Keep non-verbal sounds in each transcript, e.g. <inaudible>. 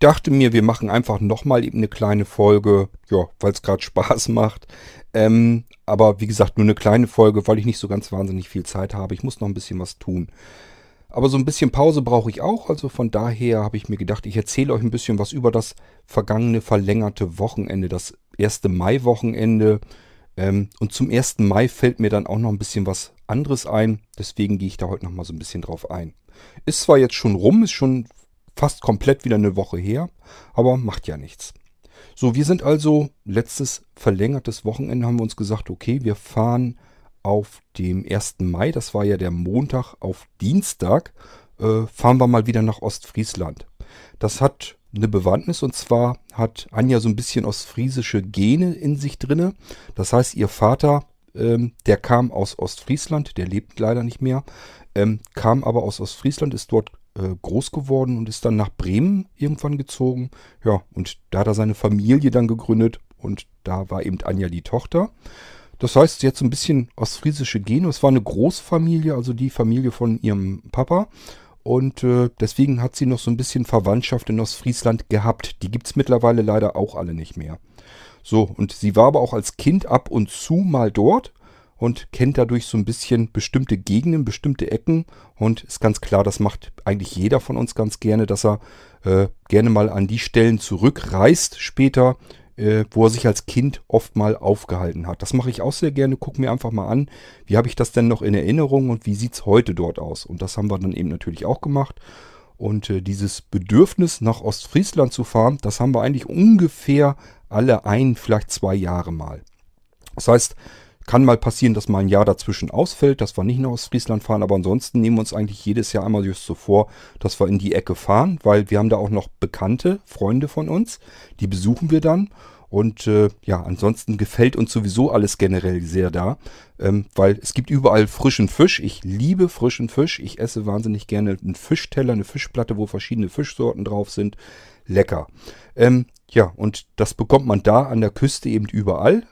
dachte mir, wir machen einfach nochmal eben eine kleine Folge, ja, weil es gerade Spaß macht. Ähm, aber wie gesagt, nur eine kleine Folge, weil ich nicht so ganz wahnsinnig viel Zeit habe. Ich muss noch ein bisschen was tun. Aber so ein bisschen Pause brauche ich auch. Also von daher habe ich mir gedacht, ich erzähle euch ein bisschen was über das vergangene verlängerte Wochenende, das erste Mai-Wochenende. Ähm, und zum 1. Mai fällt mir dann auch noch ein bisschen was anderes ein. Deswegen gehe ich da heute noch mal so ein bisschen drauf ein. Ist zwar jetzt schon rum, ist schon fast komplett wieder eine Woche her, aber macht ja nichts. So, wir sind also letztes verlängertes Wochenende haben wir uns gesagt, okay, wir fahren auf dem 1. Mai, das war ja der Montag auf Dienstag, äh, fahren wir mal wieder nach Ostfriesland. Das hat eine Bewandtnis und zwar hat Anja so ein bisschen ostfriesische Gene in sich drinne. Das heißt, ihr Vater, ähm, der kam aus Ostfriesland, der lebt leider nicht mehr, ähm, kam aber aus Ostfriesland, ist dort äh, groß geworden und ist dann nach Bremen irgendwann gezogen. Ja, und da hat er seine Familie dann gegründet und da war eben Anja die Tochter. Das heißt, sie hat so ein bisschen ostfriesische Gene. Es war eine Großfamilie, also die Familie von ihrem Papa. Und äh, deswegen hat sie noch so ein bisschen Verwandtschaft in Ostfriesland gehabt. Die gibt es mittlerweile leider auch alle nicht mehr. So, und sie war aber auch als Kind ab und zu mal dort und kennt dadurch so ein bisschen bestimmte Gegenden, bestimmte Ecken. Und ist ganz klar, das macht eigentlich jeder von uns ganz gerne, dass er äh, gerne mal an die Stellen zurückreist später, äh, wo er sich als Kind oft mal aufgehalten hat. Das mache ich auch sehr gerne. Guck mir einfach mal an, wie habe ich das denn noch in Erinnerung und wie sieht es heute dort aus. Und das haben wir dann eben natürlich auch gemacht. Und äh, dieses Bedürfnis, nach Ostfriesland zu fahren, das haben wir eigentlich ungefähr alle ein, vielleicht zwei Jahre mal. Das heißt, kann mal passieren, dass mal ein Jahr dazwischen ausfällt, dass wir nicht nach Ostfriesland fahren, aber ansonsten nehmen wir uns eigentlich jedes Jahr einmal just so vor, dass wir in die Ecke fahren, weil wir haben da auch noch Bekannte, Freunde von uns, die besuchen wir dann. Und äh, ja, ansonsten gefällt uns sowieso alles generell sehr da, ähm, weil es gibt überall frischen Fisch. Ich liebe frischen Fisch. Ich esse wahnsinnig gerne einen Fischteller, eine Fischplatte, wo verschiedene Fischsorten drauf sind. Lecker. Ähm, ja, und das bekommt man da an der Küste eben überall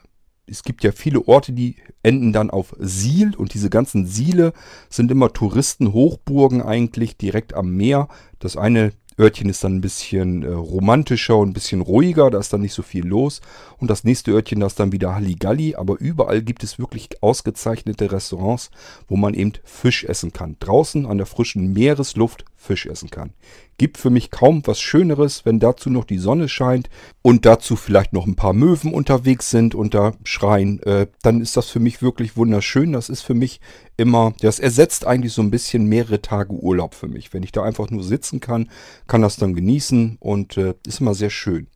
es gibt ja viele Orte, die enden dann auf Siel und diese ganzen Siele sind immer Touristenhochburgen eigentlich direkt am Meer. Das eine Örtchen ist dann ein bisschen äh, romantischer und ein bisschen ruhiger, da ist dann nicht so viel los. Und das nächste Örtchen, das ist dann wieder Halligalli, aber überall gibt es wirklich ausgezeichnete Restaurants, wo man eben Fisch essen kann. Draußen an der frischen Meeresluft Fisch essen kann. Gibt für mich kaum was Schöneres, wenn dazu noch die Sonne scheint und dazu vielleicht noch ein paar Möwen unterwegs sind und da schreien. Äh, dann ist das für mich wirklich wunderschön. Das ist für mich immer, das ersetzt eigentlich so ein bisschen mehrere Tage Urlaub für mich. Wenn ich da einfach nur sitzen kann, kann das dann genießen und äh, ist immer sehr schön.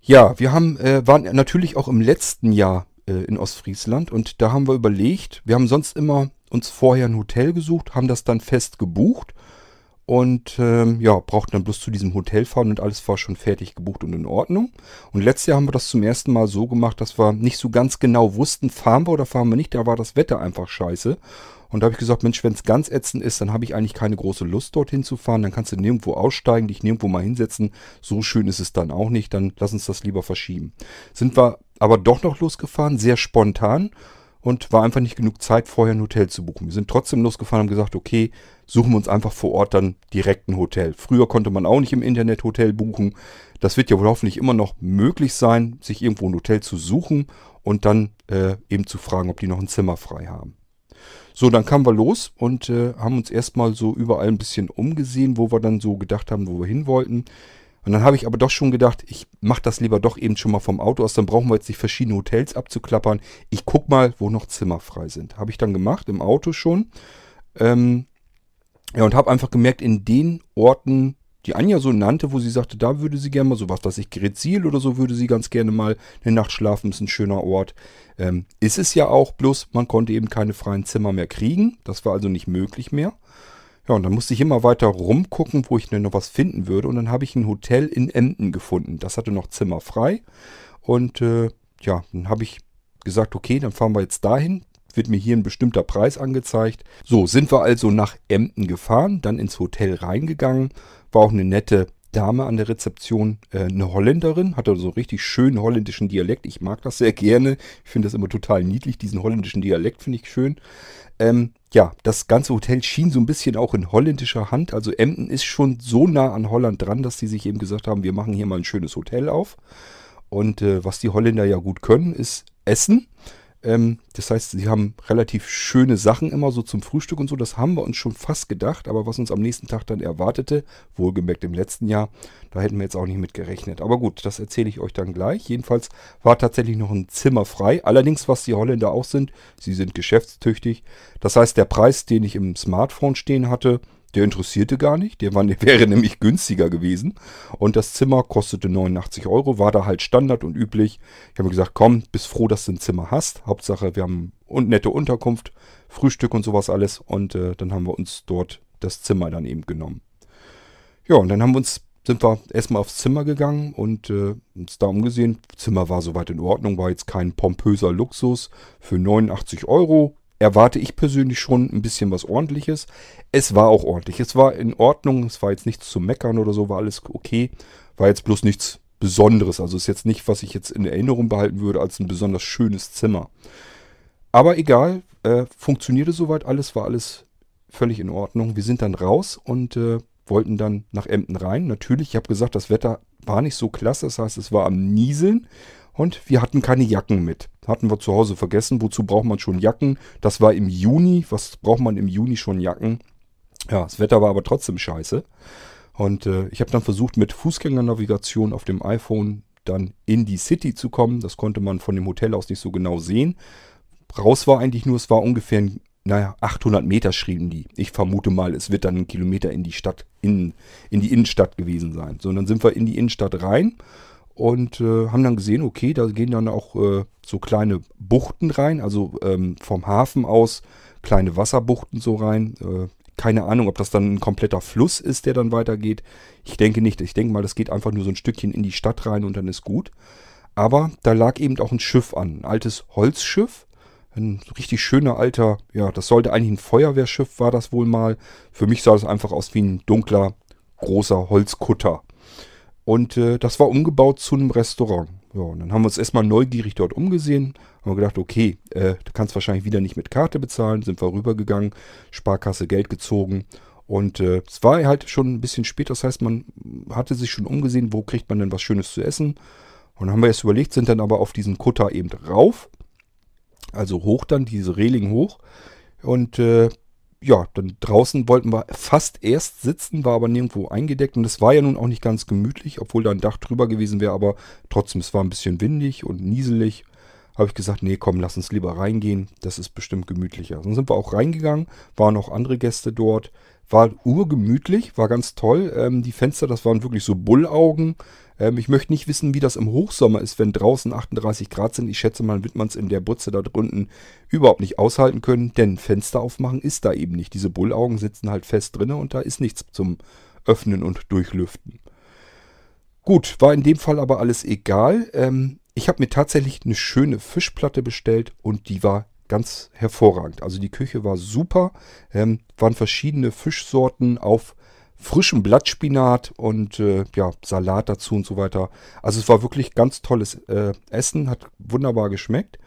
Ja, wir haben, äh, waren natürlich auch im letzten Jahr äh, in Ostfriesland und da haben wir überlegt, wir haben sonst immer uns vorher ein Hotel gesucht, haben das dann fest gebucht und ähm, ja, brauchten dann bloß zu diesem Hotel fahren und alles war schon fertig gebucht und in Ordnung. Und letztes Jahr haben wir das zum ersten Mal so gemacht, dass wir nicht so ganz genau wussten, fahren wir oder fahren wir nicht. Da war das Wetter einfach scheiße. Und da habe ich gesagt, Mensch, wenn es ganz ätzend ist, dann habe ich eigentlich keine große Lust, dorthin zu fahren. Dann kannst du nirgendwo aussteigen, dich nirgendwo mal hinsetzen. So schön ist es dann auch nicht. Dann lass uns das lieber verschieben. Sind wir aber doch noch losgefahren, sehr spontan und war einfach nicht genug Zeit, vorher ein Hotel zu buchen. Wir sind trotzdem losgefahren und haben gesagt, okay, suchen wir uns einfach vor Ort dann direkt ein Hotel. Früher konnte man auch nicht im Internet Hotel buchen. Das wird ja wohl hoffentlich immer noch möglich sein, sich irgendwo ein Hotel zu suchen und dann äh, eben zu fragen, ob die noch ein Zimmer frei haben. So, dann kamen wir los und äh, haben uns erstmal so überall ein bisschen umgesehen, wo wir dann so gedacht haben, wo wir hin wollten. Und dann habe ich aber doch schon gedacht, ich mache das lieber doch eben schon mal vom Auto aus, dann brauchen wir jetzt nicht verschiedene Hotels abzuklappern. Ich guck mal, wo noch Zimmer frei sind. Habe ich dann gemacht, im Auto schon. Ähm, ja, und habe einfach gemerkt, in den Orten, die Anja so nannte, wo sie sagte, da würde sie gerne mal sowas, was ich Grezil oder so, würde sie ganz gerne mal eine Nacht schlafen, ist ein schöner Ort. Ähm, ist es ja auch, bloß man konnte eben keine freien Zimmer mehr kriegen. Das war also nicht möglich mehr. Ja, und dann musste ich immer weiter rumgucken, wo ich denn noch was finden würde. Und dann habe ich ein Hotel in Emden gefunden. Das hatte noch Zimmer frei. Und äh, ja, dann habe ich gesagt, okay, dann fahren wir jetzt dahin. Wird mir hier ein bestimmter Preis angezeigt. So, sind wir also nach Emden gefahren, dann ins Hotel reingegangen. War auch eine nette Dame an der Rezeption, äh, eine Holländerin, hatte so richtig schönen holländischen Dialekt. Ich mag das sehr gerne. Ich finde das immer total niedlich, diesen holländischen Dialekt finde ich schön. Ähm, ja, das ganze Hotel schien so ein bisschen auch in holländischer Hand. Also Emden ist schon so nah an Holland dran, dass die sich eben gesagt haben, wir machen hier mal ein schönes Hotel auf. Und äh, was die Holländer ja gut können, ist Essen. Ähm, das heißt, sie haben relativ schöne Sachen immer so zum Frühstück und so. Das haben wir uns schon fast gedacht. Aber was uns am nächsten Tag dann erwartete, wohlgemerkt im letzten Jahr, da hätten wir jetzt auch nicht mit gerechnet. Aber gut, das erzähle ich euch dann gleich. Jedenfalls war tatsächlich noch ein Zimmer frei. Allerdings, was die Holländer auch sind, sie sind geschäftstüchtig. Das heißt, der Preis, den ich im Smartphone stehen hatte, der interessierte gar nicht. Der, war, der wäre nämlich günstiger gewesen. Und das Zimmer kostete 89 Euro. War da halt Standard und üblich. Ich habe gesagt, komm, bist froh, dass du ein Zimmer hast. Hauptsache, wir haben und nette Unterkunft, Frühstück und sowas alles. Und äh, dann haben wir uns dort das Zimmer dann eben genommen. Ja, und dann haben wir uns sind wir erstmal aufs Zimmer gegangen und äh, uns da umgesehen. Zimmer war soweit in Ordnung, war jetzt kein pompöser Luxus. Für 89 Euro erwarte ich persönlich schon ein bisschen was ordentliches. Es war auch ordentlich. Es war in Ordnung. Es war jetzt nichts zu meckern oder so, war alles okay. War jetzt bloß nichts Besonderes. Also ist jetzt nicht, was ich jetzt in Erinnerung behalten würde als ein besonders schönes Zimmer. Aber egal, äh, funktionierte soweit alles, war alles völlig in Ordnung. Wir sind dann raus und äh, wollten dann nach Emden rein. Natürlich, ich habe gesagt, das Wetter war nicht so klasse. Das heißt, es war am Nieseln. Und wir hatten keine Jacken mit. Hatten wir zu Hause vergessen. Wozu braucht man schon Jacken? Das war im Juni. Was braucht man im Juni schon Jacken? Ja, das Wetter war aber trotzdem scheiße. Und äh, ich habe dann versucht, mit Fußgängernavigation auf dem iPhone dann in die City zu kommen. Das konnte man von dem Hotel aus nicht so genau sehen. Raus war eigentlich nur, es war ungefähr, naja, 800 Meter schrieben die. Ich vermute mal, es wird dann ein Kilometer in die Stadt, in, in die Innenstadt gewesen sein. So, und dann sind wir in die Innenstadt rein und äh, haben dann gesehen, okay, da gehen dann auch äh, so kleine Buchten rein, also ähm, vom Hafen aus kleine Wasserbuchten so rein. Äh, keine Ahnung, ob das dann ein kompletter Fluss ist, der dann weitergeht. Ich denke nicht. Ich denke mal, das geht einfach nur so ein Stückchen in die Stadt rein und dann ist gut. Aber da lag eben auch ein Schiff an, ein altes Holzschiff. Ein richtig schöner alter, ja, das sollte eigentlich ein Feuerwehrschiff, war das wohl mal. Für mich sah das einfach aus wie ein dunkler, großer Holzkutter. Und äh, das war umgebaut zu einem Restaurant. Ja, und dann haben wir uns erstmal neugierig dort umgesehen. Haben wir gedacht, okay, äh, du kannst wahrscheinlich wieder nicht mit Karte bezahlen. Sind wir rübergegangen, Sparkasse Geld gezogen. Und äh, es war halt schon ein bisschen spät. Das heißt, man hatte sich schon umgesehen, wo kriegt man denn was Schönes zu essen. Und dann haben wir erst überlegt, sind dann aber auf diesen Kutter eben rauf. Also hoch dann, diese Reling hoch. Und äh, ja, dann draußen wollten wir fast erst sitzen, war aber nirgendwo eingedeckt. Und es war ja nun auch nicht ganz gemütlich, obwohl da ein Dach drüber gewesen wäre. Aber trotzdem, es war ein bisschen windig und nieselig. Habe ich gesagt, nee, komm, lass uns lieber reingehen. Das ist bestimmt gemütlicher. Dann sind wir auch reingegangen, waren auch andere Gäste dort. War urgemütlich, war ganz toll. Ähm, die Fenster, das waren wirklich so Bullaugen. Ähm, ich möchte nicht wissen, wie das im Hochsommer ist, wenn draußen 38 Grad sind. Ich schätze mal, wird man es in der Butze da drunten überhaupt nicht aushalten können, denn Fenster aufmachen ist da eben nicht. Diese Bullaugen sitzen halt fest drin und da ist nichts zum Öffnen und Durchlüften. Gut, war in dem Fall aber alles egal. Ähm, ich habe mir tatsächlich eine schöne Fischplatte bestellt und die war ganz hervorragend. Also die Küche war super, ähm, waren verschiedene Fischsorten auf frischem Blattspinat und äh, ja, Salat dazu und so weiter. Also es war wirklich ganz tolles äh, Essen, hat wunderbar geschmeckt.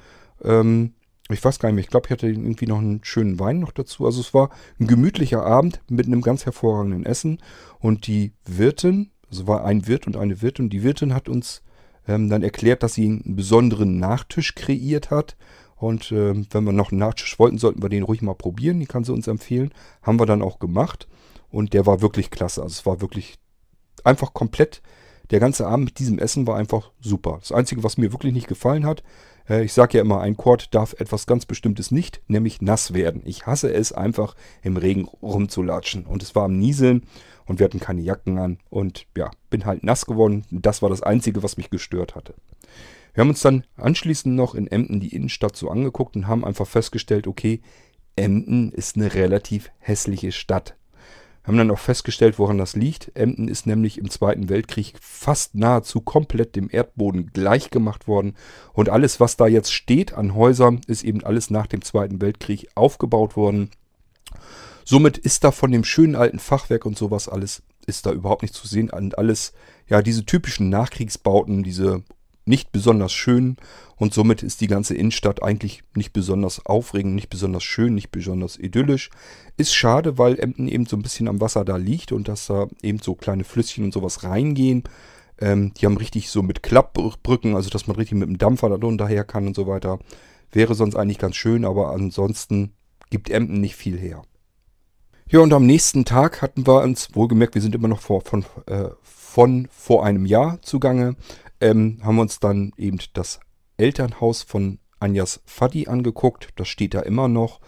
Ähm, ich weiß gar nicht mehr, ich glaube, ich hatte irgendwie noch einen schönen Wein noch dazu. Also es war ein gemütlicher Abend mit einem ganz hervorragenden Essen. Und die Wirtin, also war ein Wirt und eine Wirtin, die Wirtin hat uns ähm, dann erklärt, dass sie einen besonderen Nachtisch kreiert hat. Und ähm, wenn wir noch einen Nachtisch wollten, sollten wir den ruhig mal probieren. Die kann sie uns empfehlen. Haben wir dann auch gemacht. Und der war wirklich klasse. Also es war wirklich einfach komplett. Der ganze Abend mit diesem Essen war einfach super. Das Einzige, was mir wirklich nicht gefallen hat, äh, ich sage ja immer, ein Quad darf etwas ganz Bestimmtes nicht, nämlich nass werden. Ich hasse es einfach, im Regen rumzulatschen. Und es war am Nieseln und wir hatten keine Jacken an. Und ja, bin halt nass geworden. Das war das Einzige, was mich gestört hatte. Wir haben uns dann anschließend noch in Emden die Innenstadt so angeguckt und haben einfach festgestellt, okay, Emden ist eine relativ hässliche Stadt. Haben dann auch festgestellt, woran das liegt. Emden ist nämlich im Zweiten Weltkrieg fast nahezu komplett dem Erdboden gleichgemacht worden. Und alles, was da jetzt steht an Häusern, ist eben alles nach dem Zweiten Weltkrieg aufgebaut worden. Somit ist da von dem schönen alten Fachwerk und sowas alles, ist da überhaupt nicht zu sehen. Und alles, ja, diese typischen Nachkriegsbauten, diese nicht besonders schön und somit ist die ganze Innenstadt eigentlich nicht besonders aufregend, nicht besonders schön, nicht besonders idyllisch. Ist schade, weil Emden eben so ein bisschen am Wasser da liegt und dass da eben so kleine Flüsschen und sowas reingehen. Ähm, die haben richtig so mit Klappbrücken, also dass man richtig mit dem Dampfer da drunter her kann und so weiter. Wäre sonst eigentlich ganz schön, aber ansonsten gibt Emden nicht viel her. Ja, und am nächsten Tag hatten wir uns, wohlgemerkt, wir sind immer noch vor, von, äh, von vor einem Jahr zugange, ähm, haben wir uns dann eben das Elternhaus von Anjas Fadi angeguckt. Das steht da immer noch.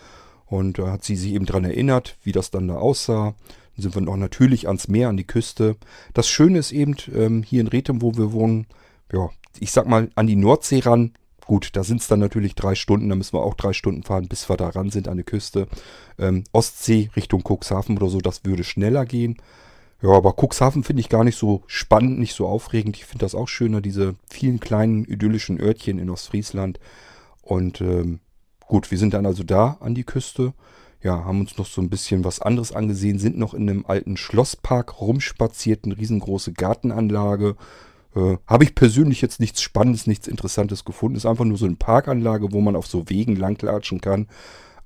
Und da hat sie sich eben daran erinnert, wie das dann da aussah. Dann sind wir noch natürlich ans Meer, an die Küste. Das Schöne ist eben, ähm, hier in Rethem, wo wir wohnen, ja, ich sag mal, an die Nordsee ran. Gut, da sind es dann natürlich drei Stunden, da müssen wir auch drei Stunden fahren, bis wir da ran sind an die Küste. Ähm, Ostsee Richtung Cuxhaven oder so, das würde schneller gehen. Ja, aber Cuxhaven finde ich gar nicht so spannend, nicht so aufregend. Ich finde das auch schöner, diese vielen kleinen idyllischen Örtchen in Ostfriesland. Und ähm, gut, wir sind dann also da an die Küste. Ja, haben uns noch so ein bisschen was anderes angesehen, sind noch in einem alten Schlosspark rumspaziert, eine riesengroße Gartenanlage. Äh, Habe ich persönlich jetzt nichts Spannendes, nichts Interessantes gefunden. Ist einfach nur so eine Parkanlage, wo man auf so Wegen langlatschen kann.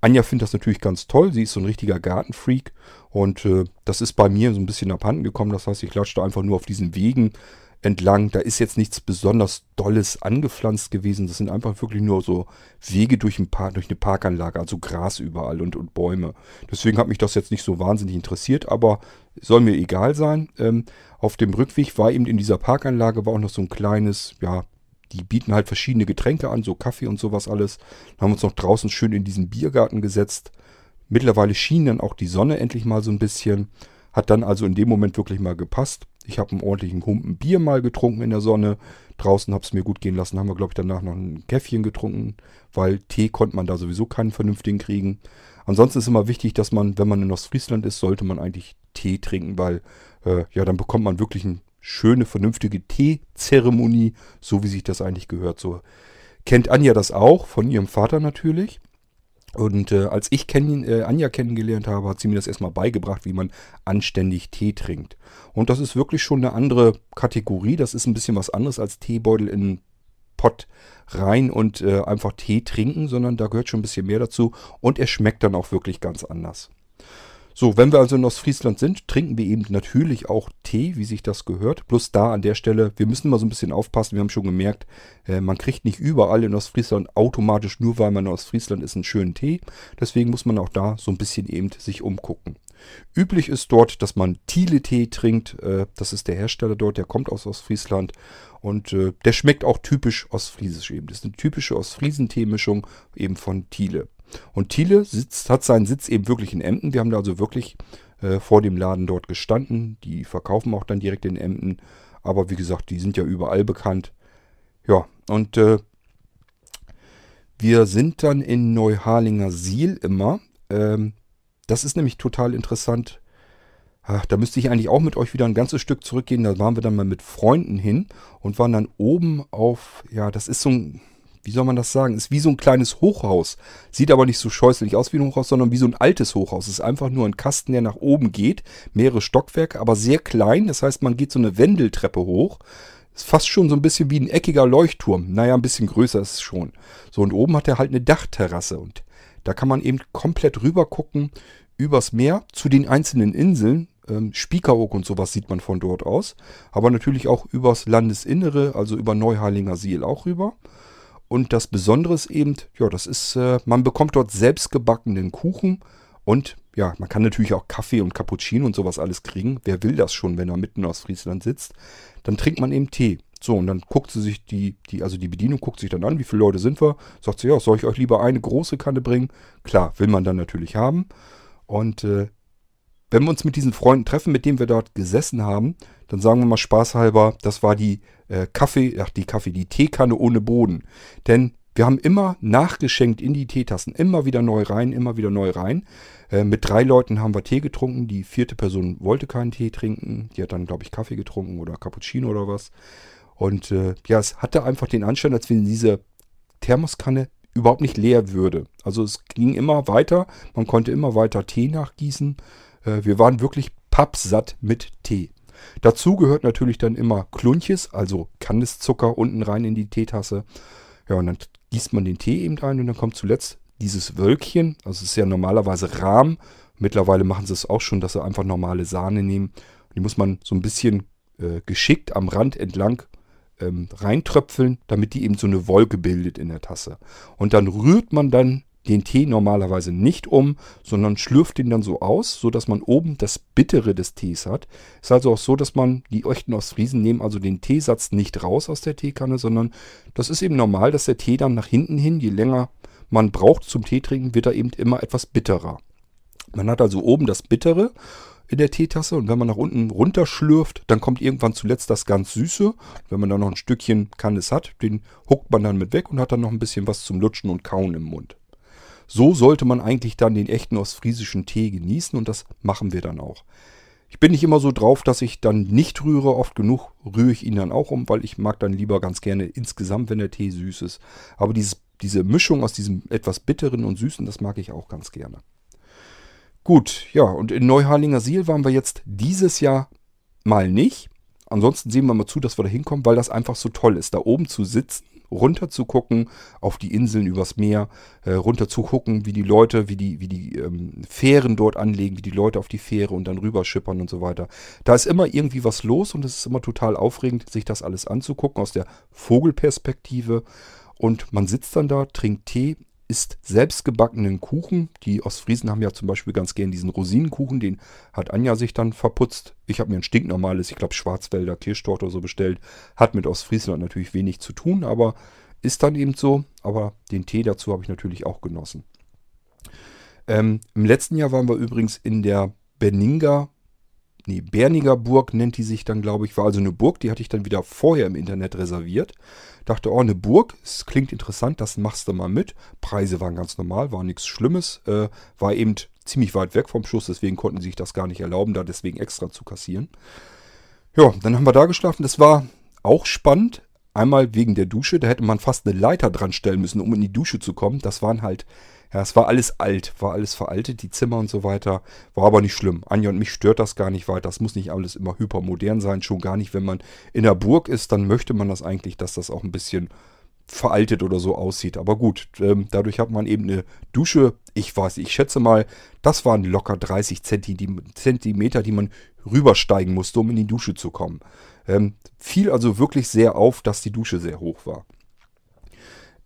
Anja findet das natürlich ganz toll. Sie ist so ein richtiger Gartenfreak. Und äh, das ist bei mir so ein bisschen abhanden gekommen. Das heißt, ich latschte einfach nur auf diesen Wegen entlang. Da ist jetzt nichts besonders Dolles angepflanzt gewesen. Das sind einfach wirklich nur so Wege durch, ein Park, durch eine Parkanlage, also Gras überall und, und Bäume. Deswegen hat mich das jetzt nicht so wahnsinnig interessiert, aber soll mir egal sein. Ähm, auf dem Rückweg war eben in dieser Parkanlage war auch noch so ein kleines, ja, die bieten halt verschiedene Getränke an, so Kaffee und sowas alles. Dann haben wir uns noch draußen schön in diesen Biergarten gesetzt. Mittlerweile schien dann auch die Sonne endlich mal so ein bisschen. Hat dann also in dem Moment wirklich mal gepasst. Ich habe einen ordentlichen Humpen Bier mal getrunken in der Sonne. Draußen habe es mir gut gehen lassen. Haben wir, glaube ich, danach noch ein Käffchen getrunken, weil Tee konnte man da sowieso keinen vernünftigen kriegen. Ansonsten ist immer wichtig, dass man, wenn man in Ostfriesland ist, sollte man eigentlich Tee trinken, weil äh, ja, dann bekommt man wirklich einen schöne, vernünftige Teezeremonie, so wie sich das eigentlich gehört. So kennt Anja das auch, von ihrem Vater natürlich. Und äh, als ich kenn, äh, Anja kennengelernt habe, hat sie mir das erstmal beigebracht, wie man anständig Tee trinkt. Und das ist wirklich schon eine andere Kategorie. Das ist ein bisschen was anderes als Teebeutel in Pott rein und äh, einfach Tee trinken, sondern da gehört schon ein bisschen mehr dazu. Und er schmeckt dann auch wirklich ganz anders. So, wenn wir also in Ostfriesland sind, trinken wir eben natürlich auch Tee, wie sich das gehört. Plus da an der Stelle, wir müssen mal so ein bisschen aufpassen. Wir haben schon gemerkt, äh, man kriegt nicht überall in Ostfriesland automatisch, nur weil man in Ostfriesland ist, einen schönen Tee. Deswegen muss man auch da so ein bisschen eben sich umgucken. Üblich ist dort, dass man Thiele-Tee trinkt. Äh, das ist der Hersteller dort, der kommt aus Ostfriesland. Und äh, der schmeckt auch typisch ostfriesisch eben. Das ist eine typische Ostfriesen-Tee-Mischung eben von Thiele. Und Thiele sitzt, hat seinen Sitz eben wirklich in Emden. Wir haben da also wirklich äh, vor dem Laden dort gestanden. Die verkaufen auch dann direkt in Emden. Aber wie gesagt, die sind ja überall bekannt. Ja, und äh, wir sind dann in Neuharlinger Siel immer. Ähm, das ist nämlich total interessant. Ach, da müsste ich eigentlich auch mit euch wieder ein ganzes Stück zurückgehen. Da waren wir dann mal mit Freunden hin und waren dann oben auf, ja, das ist so ein, wie soll man das sagen? Ist wie so ein kleines Hochhaus. Sieht aber nicht so scheußlich aus wie ein Hochhaus, sondern wie so ein altes Hochhaus. Es ist einfach nur ein Kasten, der nach oben geht. Mehrere Stockwerke, aber sehr klein. Das heißt, man geht so eine Wendeltreppe hoch. Ist fast schon so ein bisschen wie ein eckiger Leuchtturm. Naja, ein bisschen größer ist es schon. So, und oben hat er halt eine Dachterrasse. Und da kann man eben komplett rüber gucken übers Meer zu den einzelnen Inseln. Ähm, Spiekeroog und sowas sieht man von dort aus. Aber natürlich auch übers Landesinnere, also über Neuharlinger Siel auch rüber. Und das Besondere ist eben, ja, das ist, äh, man bekommt dort selbstgebackenen Kuchen und ja, man kann natürlich auch Kaffee und Cappuccino und sowas alles kriegen. Wer will das schon, wenn er mitten aus Friesland sitzt? Dann trinkt man eben Tee. So, und dann guckt sie sich die, die, also die Bedienung guckt sich dann an, wie viele Leute sind wir. Sagt sie, ja, soll ich euch lieber eine große Kanne bringen? Klar, will man dann natürlich haben. Und äh, wenn wir uns mit diesen Freunden treffen, mit denen wir dort gesessen haben, dann sagen wir mal spaßhalber, das war die äh, Kaffee, ach die Kaffee, die Teekanne ohne Boden. Denn wir haben immer nachgeschenkt in die Teetassen, immer wieder neu rein, immer wieder neu rein. Äh, mit drei Leuten haben wir Tee getrunken. Die vierte Person wollte keinen Tee trinken. Die hat dann, glaube ich, Kaffee getrunken oder Cappuccino oder was. Und äh, ja, es hatte einfach den Anschein, als wenn diese Thermoskanne überhaupt nicht leer würde. Also es ging immer weiter, man konnte immer weiter Tee nachgießen. Äh, wir waren wirklich pappsatt mit Tee. Dazu gehört natürlich dann immer Klunches, also Kandiszucker unten rein in die Teetasse. Ja, und dann gießt man den Tee eben rein und dann kommt zuletzt dieses Wölkchen. Also es ist ja normalerweise Rahm. Mittlerweile machen sie es auch schon, dass sie einfach normale Sahne nehmen. Die muss man so ein bisschen äh, geschickt am Rand entlang ähm, reintröpfeln, damit die eben so eine Wolke bildet in der Tasse. Und dann rührt man dann den Tee normalerweise nicht um, sondern schlürft ihn dann so aus, sodass man oben das Bittere des Tees hat. Ist also auch so, dass man, die echten Ostfriesen nehmen also den Teesatz nicht raus aus der Teekanne, sondern das ist eben normal, dass der Tee dann nach hinten hin, je länger man braucht zum Tee trinken, wird er eben immer etwas bitterer. Man hat also oben das Bittere in der Teetasse und wenn man nach unten runterschlürft, dann kommt irgendwann zuletzt das ganz Süße. Wenn man da noch ein Stückchen Kannes hat, den huckt man dann mit weg und hat dann noch ein bisschen was zum Lutschen und Kauen im Mund. So sollte man eigentlich dann den echten ostfriesischen Tee genießen und das machen wir dann auch. Ich bin nicht immer so drauf, dass ich dann nicht rühre. Oft genug rühre ich ihn dann auch um, weil ich mag dann lieber ganz gerne insgesamt, wenn der Tee süß ist. Aber dieses, diese Mischung aus diesem etwas bitteren und süßen, das mag ich auch ganz gerne. Gut, ja, und in Neuharlinger Siel waren wir jetzt dieses Jahr mal nicht. Ansonsten sehen wir mal zu, dass wir da hinkommen, weil das einfach so toll ist, da oben zu sitzen, runter zu gucken auf die Inseln übers Meer, äh, runter zu gucken, wie die Leute, wie die, wie die ähm, Fähren dort anlegen, wie die Leute auf die Fähre und dann rüberschippern und so weiter. Da ist immer irgendwie was los und es ist immer total aufregend, sich das alles anzugucken aus der Vogelperspektive. Und man sitzt dann da, trinkt Tee, isst selbstgebackenen Kuchen. Die Ostfriesen haben ja zum Beispiel ganz gern diesen Rosinenkuchen, den hat Anja sich dann verputzt. Ich habe mir ein stinknormales, ich glaube Schwarzwälder Kirschtorte oder so bestellt. Hat mit Ostfriesland natürlich wenig zu tun, aber ist dann eben so. Aber den Tee dazu habe ich natürlich auch genossen. Ähm, Im letzten Jahr waren wir übrigens in der Beninga nee, Berniger Burg nennt die sich dann, glaube ich. War also eine Burg, die hatte ich dann wieder vorher im Internet reserviert. Dachte, oh, eine Burg, es klingt interessant, das machst du mal mit. Preise waren ganz normal, war nichts Schlimmes. Äh, war eben ziemlich weit weg vom Schuss, deswegen konnten sie sich das gar nicht erlauben, da deswegen extra zu kassieren. Ja, dann haben wir da geschlafen. Das war auch spannend. Einmal wegen der Dusche, da hätte man fast eine Leiter dran stellen müssen, um in die Dusche zu kommen. Das waren halt ja, es war alles alt, war alles veraltet, die Zimmer und so weiter. War aber nicht schlimm. Anja und mich stört das gar nicht weiter. Das muss nicht alles immer hypermodern sein. Schon gar nicht, wenn man in der Burg ist, dann möchte man das eigentlich, dass das auch ein bisschen veraltet oder so aussieht. Aber gut, ähm, dadurch hat man eben eine Dusche. Ich weiß, ich schätze mal, das waren locker 30 Zentimeter, die man rübersteigen musste, um in die Dusche zu kommen. Ähm, fiel also wirklich sehr auf, dass die Dusche sehr hoch war.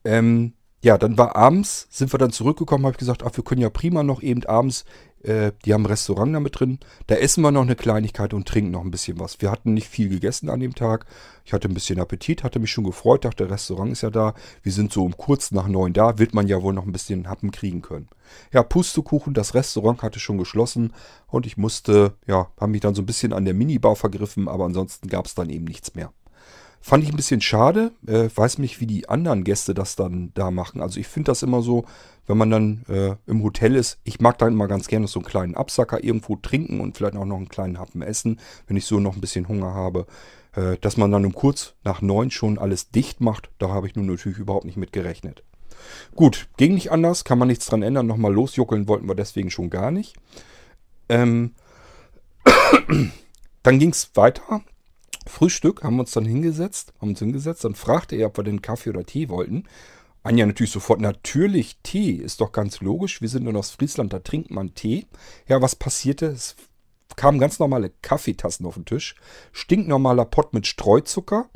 Ähm, ja, dann war abends, sind wir dann zurückgekommen, habe ich gesagt, ach, wir können ja prima noch eben abends, äh, die haben ein Restaurant da mit drin, da essen wir noch eine Kleinigkeit und trinken noch ein bisschen was. Wir hatten nicht viel gegessen an dem Tag. Ich hatte ein bisschen Appetit, hatte mich schon gefreut, dachte, der Restaurant ist ja da. Wir sind so um kurz nach neun da, wird man ja wohl noch ein bisschen Happen kriegen können. Ja, Pustekuchen, das Restaurant hatte schon geschlossen und ich musste, ja, habe mich dann so ein bisschen an der Minibar vergriffen, aber ansonsten gab es dann eben nichts mehr. Fand ich ein bisschen schade. Äh, weiß nicht, wie die anderen Gäste das dann da machen. Also ich finde das immer so, wenn man dann äh, im Hotel ist. Ich mag dann immer ganz gerne so einen kleinen Absacker irgendwo trinken und vielleicht auch noch einen kleinen Happen essen, wenn ich so noch ein bisschen Hunger habe. Äh, dass man dann um kurz nach neun schon alles dicht macht, da habe ich nun natürlich überhaupt nicht mit gerechnet. Gut, ging nicht anders, kann man nichts dran ändern. Nochmal losjuckeln wollten wir deswegen schon gar nicht. Ähm, <coughs> dann ging es weiter. Frühstück, haben wir uns dann hingesetzt, haben uns hingesetzt, dann fragte er, ob wir denn Kaffee oder Tee wollten. Anja natürlich sofort, natürlich, Tee, ist doch ganz logisch. Wir sind in Ostfriesland, da trinkt man Tee. Ja, was passierte? Es kamen ganz normale Kaffeetassen auf den Tisch, stinknormaler Pott mit Streuzucker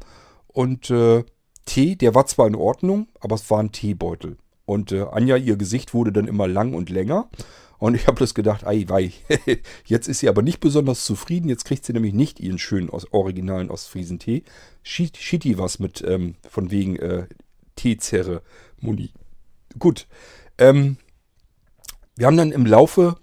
und äh, Tee, der war zwar in Ordnung, aber es war ein Teebeutel. Und äh, Anja, ihr Gesicht wurde dann immer lang und länger. Und ich habe das gedacht, ei wei, <laughs> jetzt ist sie aber nicht besonders zufrieden. Jetzt kriegt sie nämlich nicht ihren schönen originalen Ostfriesentee. Schitti was mit, ähm, von wegen äh, Teezeremonie. Gut, ähm, wir haben dann im Laufe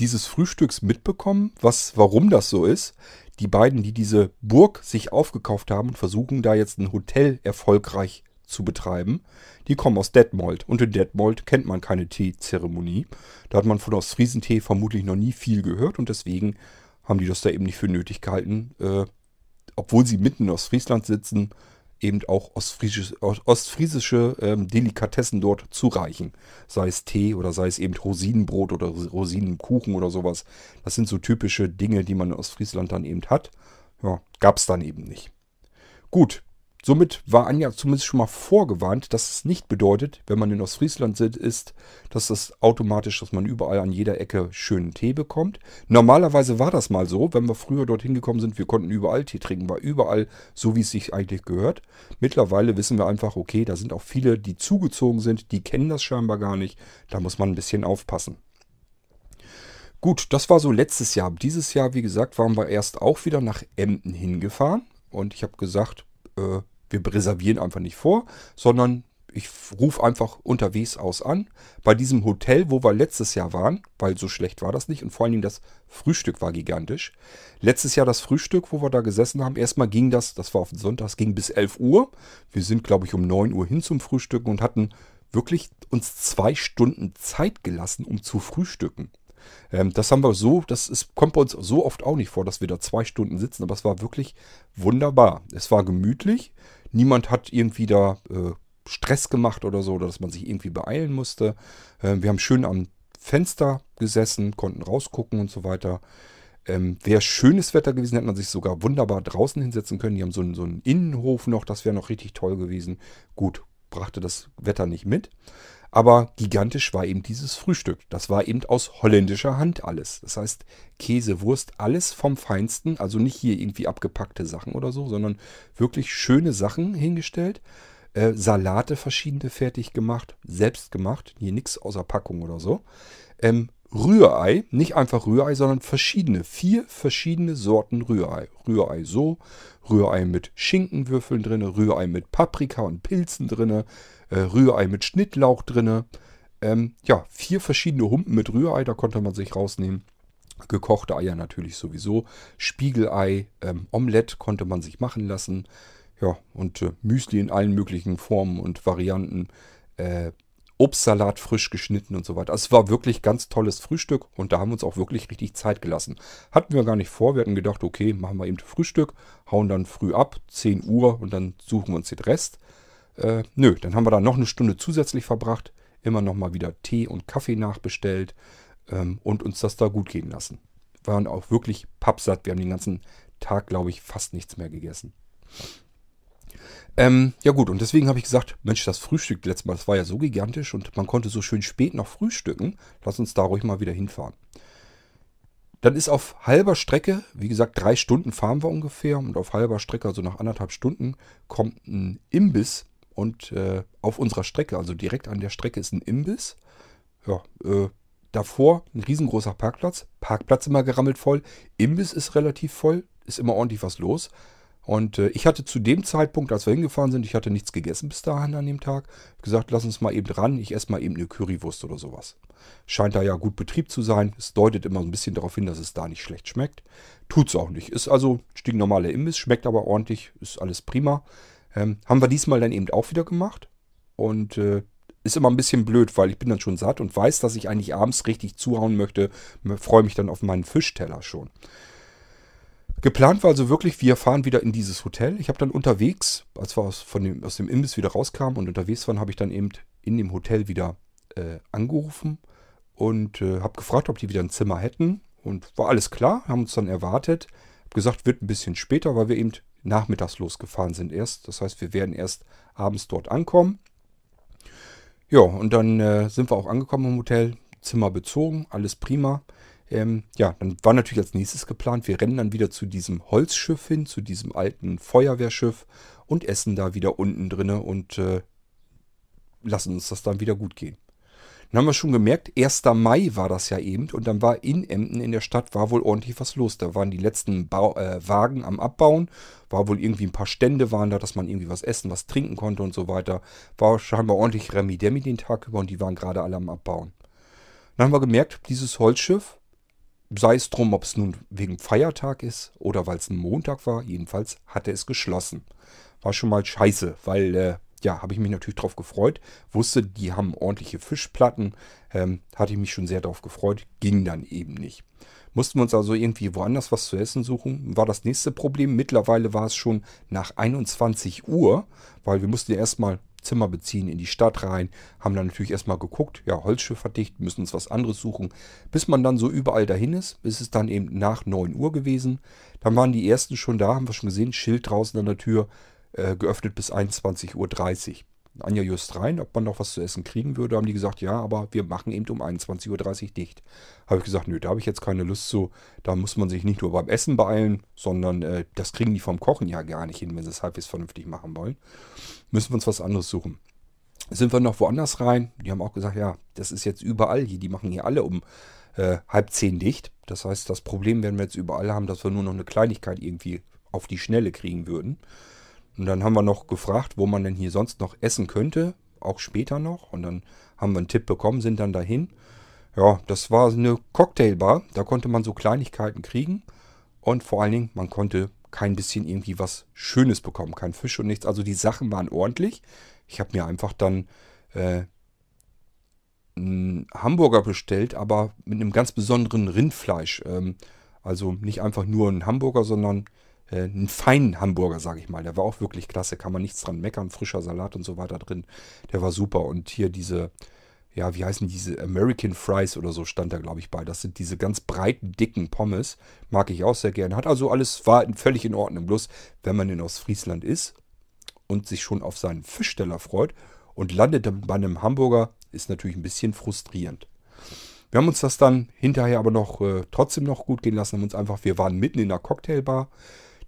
dieses Frühstücks mitbekommen, was, warum das so ist. Die beiden, die diese Burg sich aufgekauft haben, versuchen da jetzt ein Hotel erfolgreich zu betreiben. Die kommen aus Detmold. Und in Detmold kennt man keine Teezeremonie. Da hat man von Ostfriesentee vermutlich noch nie viel gehört und deswegen haben die das da eben nicht für nötig gehalten, äh, obwohl sie mitten in Ostfriesland sitzen, eben auch ostfriesische, ostfriesische ähm, Delikatessen dort zureichen. Sei es Tee oder sei es eben Rosinenbrot oder Rosinenkuchen oder sowas. Das sind so typische Dinge, die man in Ostfriesland dann eben hat. Ja, gab es dann eben nicht. Gut, Somit war Anja zumindest schon mal vorgewarnt, dass es nicht bedeutet, wenn man in Ostfriesland ist, dass das automatisch, dass man überall an jeder Ecke schönen Tee bekommt. Normalerweise war das mal so, wenn wir früher dorthin gekommen sind, wir konnten überall Tee trinken, war überall so, wie es sich eigentlich gehört. Mittlerweile wissen wir einfach, okay, da sind auch viele, die zugezogen sind, die kennen das scheinbar gar nicht. Da muss man ein bisschen aufpassen. Gut, das war so letztes Jahr. Dieses Jahr, wie gesagt, waren wir erst auch wieder nach Emden hingefahren. Und ich habe gesagt, äh, wir reservieren einfach nicht vor, sondern ich rufe einfach unterwegs aus an. Bei diesem Hotel, wo wir letztes Jahr waren, weil so schlecht war das nicht und vor allen Dingen das Frühstück war gigantisch. Letztes Jahr das Frühstück, wo wir da gesessen haben, erstmal ging das, das war auf den Sonntag, ging bis 11 Uhr. Wir sind, glaube ich, um 9 Uhr hin zum Frühstücken und hatten wirklich uns zwei Stunden Zeit gelassen, um zu frühstücken. Ähm, das haben wir so, das ist, kommt bei uns so oft auch nicht vor, dass wir da zwei Stunden sitzen, aber es war wirklich wunderbar. Es war gemütlich. Niemand hat irgendwie da äh, Stress gemacht oder so, oder dass man sich irgendwie beeilen musste. Äh, wir haben schön am Fenster gesessen, konnten rausgucken und so weiter. Ähm, wäre schönes Wetter gewesen, hätte man sich sogar wunderbar draußen hinsetzen können. Die haben so einen, so einen Innenhof noch, das wäre noch richtig toll gewesen. Gut, brachte das Wetter nicht mit. Aber gigantisch war eben dieses Frühstück. Das war eben aus holländischer Hand alles. Das heißt, Käse, Wurst, alles vom Feinsten. Also nicht hier irgendwie abgepackte Sachen oder so, sondern wirklich schöne Sachen hingestellt. Äh, Salate verschiedene fertig gemacht, selbst gemacht. Hier nichts außer Packung oder so. Ähm, Rührei, nicht einfach Rührei, sondern verschiedene, vier verschiedene Sorten Rührei. Rührei so, Rührei mit Schinkenwürfeln drin, Rührei mit Paprika und Pilzen drin, äh, Rührei mit Schnittlauch drin. Ähm, ja, vier verschiedene Humpen mit Rührei, da konnte man sich rausnehmen. Gekochte Eier natürlich sowieso. Spiegelei, ähm, Omelette konnte man sich machen lassen. Ja, und äh, Müsli in allen möglichen Formen und Varianten. Äh, Obstsalat frisch geschnitten und so weiter. Also es war wirklich ganz tolles Frühstück und da haben wir uns auch wirklich richtig Zeit gelassen. Hatten wir gar nicht vor. Wir hatten gedacht, okay, machen wir eben Frühstück, hauen dann früh ab, 10 Uhr und dann suchen wir uns den Rest. Äh, nö, dann haben wir da noch eine Stunde zusätzlich verbracht, immer noch mal wieder Tee und Kaffee nachbestellt ähm, und uns das da gut gehen lassen. Waren auch wirklich pappsatt. Wir haben den ganzen Tag, glaube ich, fast nichts mehr gegessen. Ähm, ja gut, und deswegen habe ich gesagt, Mensch, das Frühstück letztes Mal, das war ja so gigantisch und man konnte so schön spät noch frühstücken. Lass uns da ruhig mal wieder hinfahren. Dann ist auf halber Strecke, wie gesagt, drei Stunden fahren wir ungefähr und auf halber Strecke, also nach anderthalb Stunden, kommt ein Imbiss und äh, auf unserer Strecke, also direkt an der Strecke, ist ein Imbiss. Ja, äh, davor ein riesengroßer Parkplatz. Parkplatz immer gerammelt voll. Imbiss ist relativ voll, ist immer ordentlich was los. Und äh, ich hatte zu dem Zeitpunkt, als wir hingefahren sind, ich hatte nichts gegessen bis dahin an dem Tag, gesagt, lass uns mal eben ran, ich esse mal eben eine Currywurst oder sowas. Scheint da ja gut Betrieb zu sein. Es deutet immer ein bisschen darauf hin, dass es da nicht schlecht schmeckt. Tut's auch nicht. Ist also stinknormaler Imbiss, schmeckt aber ordentlich, ist alles prima. Ähm, haben wir diesmal dann eben auch wieder gemacht. Und äh, ist immer ein bisschen blöd, weil ich bin dann schon satt und weiß, dass ich eigentlich abends richtig zuhauen möchte. Freue mich dann auf meinen Fischteller schon. Geplant war also wirklich, wir fahren wieder in dieses Hotel. Ich habe dann unterwegs, als wir aus, dem, aus dem Imbiss wieder rauskamen und unterwegs waren, habe ich dann eben in dem Hotel wieder äh, angerufen und äh, habe gefragt, ob die wieder ein Zimmer hätten. Und war alles klar, haben uns dann erwartet. Habe gesagt, wird ein bisschen später, weil wir eben nachmittags losgefahren sind erst. Das heißt, wir werden erst abends dort ankommen. Ja, und dann äh, sind wir auch angekommen im Hotel, Zimmer bezogen, alles prima. Ähm, ja, dann war natürlich als nächstes geplant, wir rennen dann wieder zu diesem Holzschiff hin, zu diesem alten Feuerwehrschiff und essen da wieder unten drinne und äh, lassen uns das dann wieder gut gehen. Dann haben wir schon gemerkt, 1. Mai war das ja eben und dann war in Emden in der Stadt war wohl ordentlich was los. Da waren die letzten Bau, äh, Wagen am Abbauen, war wohl irgendwie ein paar Stände waren da, dass man irgendwie was essen, was trinken konnte und so weiter. War scheinbar ordentlich Remi-Demi den Tag über und die waren gerade alle am Abbauen. Dann haben wir gemerkt, dieses Holzschiff, sei es drum, ob es nun wegen Feiertag ist oder weil es ein Montag war, jedenfalls hatte es geschlossen. War schon mal scheiße, weil äh, ja, habe ich mich natürlich drauf gefreut. Wusste, die haben ordentliche Fischplatten. Ähm, hatte ich mich schon sehr drauf gefreut. Ging dann eben nicht. Mussten wir uns also irgendwie woanders was zu essen suchen. War das nächste Problem. Mittlerweile war es schon nach 21 Uhr, weil wir mussten ja erstmal Zimmer beziehen, in die Stadt rein, haben dann natürlich erstmal geguckt, ja, Holzschiff verdicht, müssen uns was anderes suchen. Bis man dann so überall dahin ist, ist es dann eben nach 9 Uhr gewesen. Dann waren die ersten schon da, haben wir schon gesehen, Schild draußen an der Tür, äh, geöffnet bis 21.30 Uhr. Anja just rein, ob man noch was zu essen kriegen würde, haben die gesagt, ja, aber wir machen eben um 21.30 Uhr dicht. Habe ich gesagt, nö, da habe ich jetzt keine Lust zu. Da muss man sich nicht nur beim Essen beeilen, sondern äh, das kriegen die vom Kochen ja gar nicht hin, wenn sie es halbwegs vernünftig machen wollen. Müssen wir uns was anderes suchen. Sind wir noch woanders rein? Die haben auch gesagt, ja, das ist jetzt überall hier. Die machen hier alle um äh, halb zehn dicht. Das heißt, das Problem werden wir jetzt überall haben, dass wir nur noch eine Kleinigkeit irgendwie auf die Schnelle kriegen würden. Und dann haben wir noch gefragt, wo man denn hier sonst noch essen könnte, auch später noch. Und dann haben wir einen Tipp bekommen, sind dann dahin. Ja, das war eine Cocktailbar. Da konnte man so Kleinigkeiten kriegen. Und vor allen Dingen, man konnte kein bisschen irgendwie was Schönes bekommen. Kein Fisch und nichts. Also die Sachen waren ordentlich. Ich habe mir einfach dann äh, einen Hamburger bestellt, aber mit einem ganz besonderen Rindfleisch. Ähm, also nicht einfach nur ein Hamburger, sondern äh, einen feinen Hamburger, sage ich mal. Der war auch wirklich klasse, kann man nichts dran meckern. Frischer Salat und so weiter drin. Der war super. Und hier diese, ja, wie heißen diese American Fries oder so stand da, glaube ich, bei. Das sind diese ganz breiten, dicken Pommes. Mag ich auch sehr gerne. Hat also alles, war völlig in Ordnung. Bloß, wenn man in Ostfriesland ist und sich schon auf seinen Fischsteller freut und landet dann bei einem Hamburger, ist natürlich ein bisschen frustrierend. Wir haben uns das dann hinterher aber noch äh, trotzdem noch gut gehen lassen. Haben uns einfach, wir waren mitten in der Cocktailbar.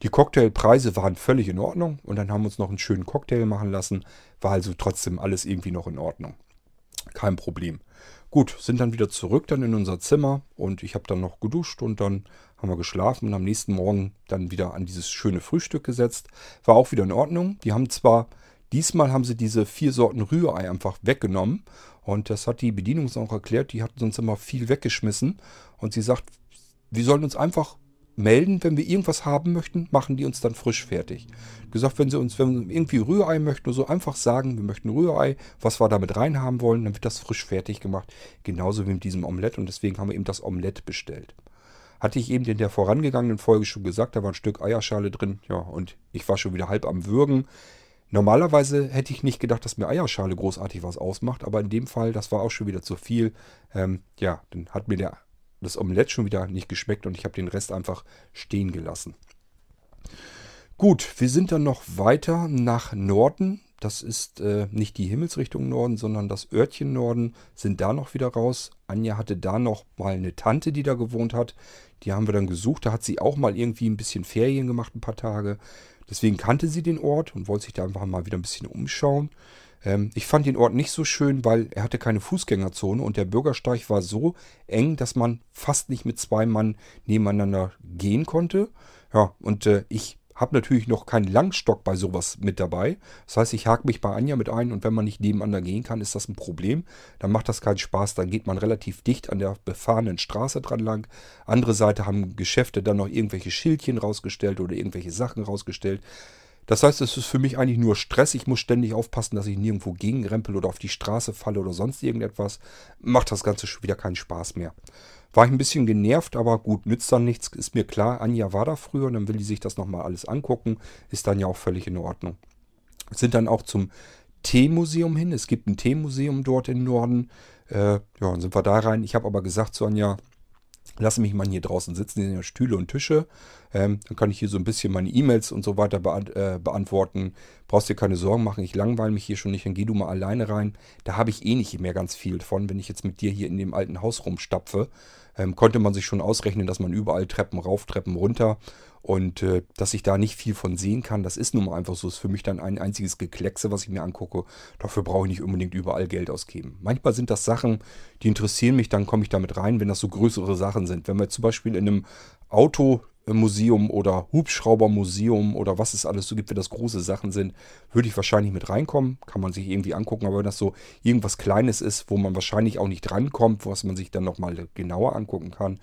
Die Cocktailpreise waren völlig in Ordnung und dann haben wir uns noch einen schönen Cocktail machen lassen. War also trotzdem alles irgendwie noch in Ordnung. Kein Problem. Gut, sind dann wieder zurück dann in unser Zimmer und ich habe dann noch geduscht und dann haben wir geschlafen und am nächsten Morgen dann wieder an dieses schöne Frühstück gesetzt. War auch wieder in Ordnung. Die haben zwar, diesmal haben sie diese vier Sorten Rührei einfach weggenommen und das hat die Bedienung auch erklärt. Die hat sonst immer viel weggeschmissen und sie sagt, wir sollen uns einfach melden, wenn wir irgendwas haben möchten, machen die uns dann frisch fertig. Gesagt, wenn sie uns, wenn wir irgendwie Rührei möchten oder so, einfach sagen, wir möchten Rührei, was wir damit rein haben wollen, dann wird das frisch fertig gemacht. Genauso wie mit diesem Omelett und deswegen haben wir eben das Omelett bestellt. Hatte ich eben in der vorangegangenen Folge schon gesagt, da war ein Stück Eierschale drin, ja, und ich war schon wieder halb am Würgen. Normalerweise hätte ich nicht gedacht, dass mir Eierschale großartig was ausmacht, aber in dem Fall, das war auch schon wieder zu viel. Ähm, ja, dann hat mir der das Omelett schon wieder nicht geschmeckt und ich habe den Rest einfach stehen gelassen. Gut, wir sind dann noch weiter nach Norden. Das ist äh, nicht die Himmelsrichtung Norden, sondern das Örtchen Norden. Sind da noch wieder raus. Anja hatte da noch mal eine Tante, die da gewohnt hat. Die haben wir dann gesucht. Da hat sie auch mal irgendwie ein bisschen Ferien gemacht, ein paar Tage. Deswegen kannte sie den Ort und wollte sich da einfach mal wieder ein bisschen umschauen. Ähm, ich fand den Ort nicht so schön, weil er hatte keine Fußgängerzone und der Bürgersteig war so eng, dass man fast nicht mit zwei Mann nebeneinander gehen konnte. Ja, und äh, ich habe natürlich noch keinen Langstock bei sowas mit dabei. Das heißt, ich hake mich bei Anja mit ein und wenn man nicht nebeneinander gehen kann, ist das ein Problem. Dann macht das keinen Spaß. Dann geht man relativ dicht an der befahrenen Straße dran lang. Andere Seite haben Geschäfte dann noch irgendwelche Schildchen rausgestellt oder irgendwelche Sachen rausgestellt. Das heißt, es ist für mich eigentlich nur Stress. Ich muss ständig aufpassen, dass ich nirgendwo gegenrempel oder auf die Straße falle oder sonst irgendetwas. Macht das Ganze schon wieder keinen Spaß mehr. War ich ein bisschen genervt, aber gut, nützt dann nichts. Ist mir klar, Anja war da früher und dann will die sich das nochmal alles angucken. Ist dann ja auch völlig in Ordnung. Sind dann auch zum Teemuseum hin. Es gibt ein Teemuseum dort im Norden. Äh, ja, dann sind wir da rein. Ich habe aber gesagt zu Anja, lasse mich mal hier draußen sitzen, hier sind ja Stühle und Tische. Ähm, dann kann ich hier so ein bisschen meine E-Mails und so weiter beant äh, beantworten. Brauchst dir keine Sorgen machen, ich langweile mich hier schon nicht, dann geh du mal alleine rein. Da habe ich eh nicht mehr ganz viel von, wenn ich jetzt mit dir hier in dem alten Haus rumstapfe. Ähm, konnte man sich schon ausrechnen, dass man überall Treppen rauf, Treppen runter und äh, dass ich da nicht viel von sehen kann, das ist nun mal einfach so. Ist für mich dann ein einziges Gekleckse, was ich mir angucke. Dafür brauche ich nicht unbedingt überall Geld ausgeben. Manchmal sind das Sachen, die interessieren mich, dann komme ich damit rein, wenn das so größere Sachen sind. Wenn wir zum Beispiel in einem Automuseum oder Hubschraubermuseum oder was es alles so gibt, wenn das große Sachen sind, würde ich wahrscheinlich mit reinkommen. Kann man sich irgendwie angucken. Aber wenn das so irgendwas Kleines ist, wo man wahrscheinlich auch nicht rankommt, was man sich dann nochmal genauer angucken kann,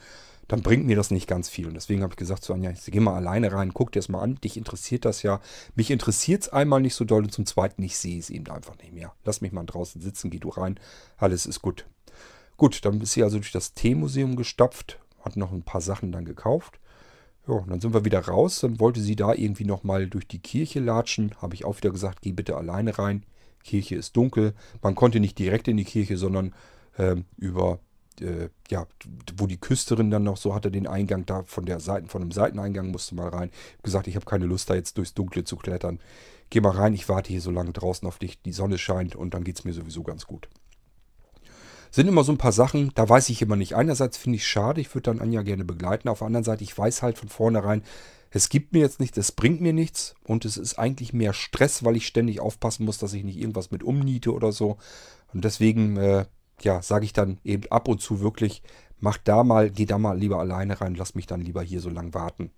dann bringt mir das nicht ganz viel. Und deswegen habe ich gesagt zu Anja, geh mal alleine rein, guck dir das mal an, dich interessiert das ja. Mich interessiert es einmal nicht so doll und zum Zweiten, ich sehe es eben einfach nicht mehr. Lass mich mal draußen sitzen, geh du rein, alles ist gut. Gut, dann ist sie also durch das Teemuseum gestapft, hat noch ein paar Sachen dann gekauft. Ja, dann sind wir wieder raus. Dann wollte sie da irgendwie nochmal durch die Kirche latschen. Habe ich auch wieder gesagt, geh bitte alleine rein. Kirche ist dunkel. Man konnte nicht direkt in die Kirche, sondern ähm, über, äh, ja, wo die Küsterin dann noch so hatte, den Eingang da von der Seite, von dem Seiteneingang musste mal rein. Ich gesagt, ich habe keine Lust, da jetzt durchs Dunkle zu klettern. Geh mal rein, ich warte hier so lange draußen auf dich. Die Sonne scheint und dann geht es mir sowieso ganz gut. Sind immer so ein paar Sachen, da weiß ich immer nicht. Einerseits finde ich es schade, ich würde dann Anja gerne begleiten. Auf der anderen Seite, ich weiß halt von vornherein, es gibt mir jetzt nichts, es bringt mir nichts und es ist eigentlich mehr Stress, weil ich ständig aufpassen muss, dass ich nicht irgendwas mit umniete oder so. Und deswegen, äh, ja, sage ich dann eben ab und zu wirklich, mach da mal, geh da mal lieber alleine rein, lass mich dann lieber hier so lang warten.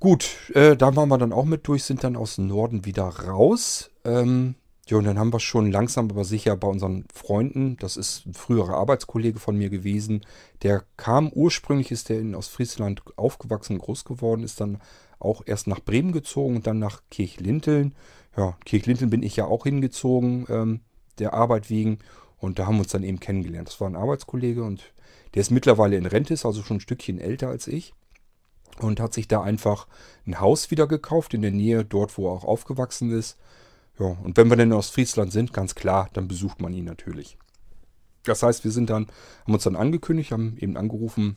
Gut, äh, da waren wir dann auch mit durch, sind dann aus dem Norden wieder raus. Ähm, ja, und dann haben wir schon langsam aber sicher bei unseren Freunden, das ist ein früherer Arbeitskollege von mir gewesen, der kam ursprünglich, ist der in Ostfriesland aufgewachsen, groß geworden, ist dann auch erst nach Bremen gezogen und dann nach Kirchlinteln. Ja, Kirchlinteln bin ich ja auch hingezogen, ähm, der Arbeit wegen. Und da haben wir uns dann eben kennengelernt. Das war ein Arbeitskollege und der ist mittlerweile in Rente, ist also schon ein Stückchen älter als ich. Und hat sich da einfach ein Haus wieder gekauft in der Nähe, dort wo er auch aufgewachsen ist. Ja, und wenn wir denn in Ostfriesland sind, ganz klar, dann besucht man ihn natürlich. Das heißt, wir sind dann, haben uns dann angekündigt, haben eben angerufen,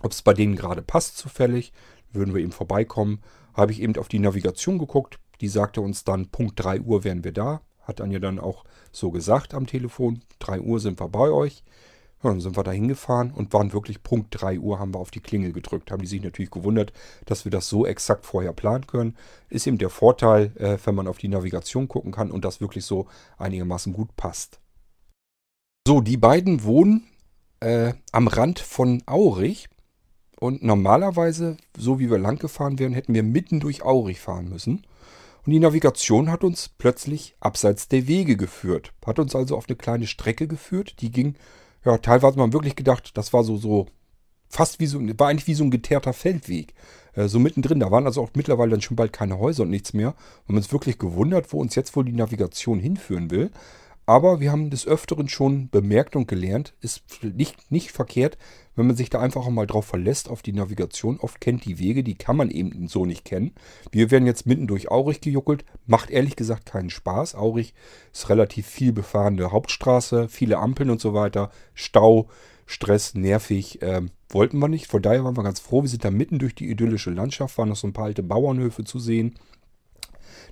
ob es bei denen gerade passt zufällig. Würden wir eben vorbeikommen. Habe ich eben auf die Navigation geguckt. Die sagte uns dann, Punkt 3 Uhr wären wir da. Hat Anja dann auch so gesagt am Telefon. 3 Uhr sind wir bei euch. Ja, dann sind wir da hingefahren und waren wirklich Punkt 3 Uhr haben wir auf die Klingel gedrückt. Haben die sich natürlich gewundert, dass wir das so exakt vorher planen können. Ist eben der Vorteil, äh, wenn man auf die Navigation gucken kann und das wirklich so einigermaßen gut passt. So, die beiden wohnen äh, am Rand von Aurich. Und normalerweise, so wie wir lang gefahren wären, hätten wir mitten durch Aurich fahren müssen. Und die Navigation hat uns plötzlich abseits der Wege geführt. Hat uns also auf eine kleine Strecke geführt, die ging ja, teilweise man wirklich gedacht, das war so, so fast wie so, war eigentlich wie so ein geteerter Feldweg. Äh, so mittendrin, da waren also auch mittlerweile dann schon bald keine Häuser und nichts mehr. Wir haben uns wirklich gewundert, wo uns jetzt wohl die Navigation hinführen will. Aber wir haben des Öfteren schon bemerkt und gelernt, ist nicht, nicht verkehrt, wenn man sich da einfach mal drauf verlässt, auf die Navigation. Oft kennt die Wege, die kann man eben so nicht kennen. Wir werden jetzt mitten durch Aurich gejuckelt. Macht ehrlich gesagt keinen Spaß. Aurich ist relativ viel befahrene Hauptstraße, viele Ampeln und so weiter. Stau, Stress, nervig. Ähm, wollten wir nicht. Von daher waren wir ganz froh. Wir sind da mitten durch die idyllische Landschaft, waren noch so ein paar alte Bauernhöfe zu sehen.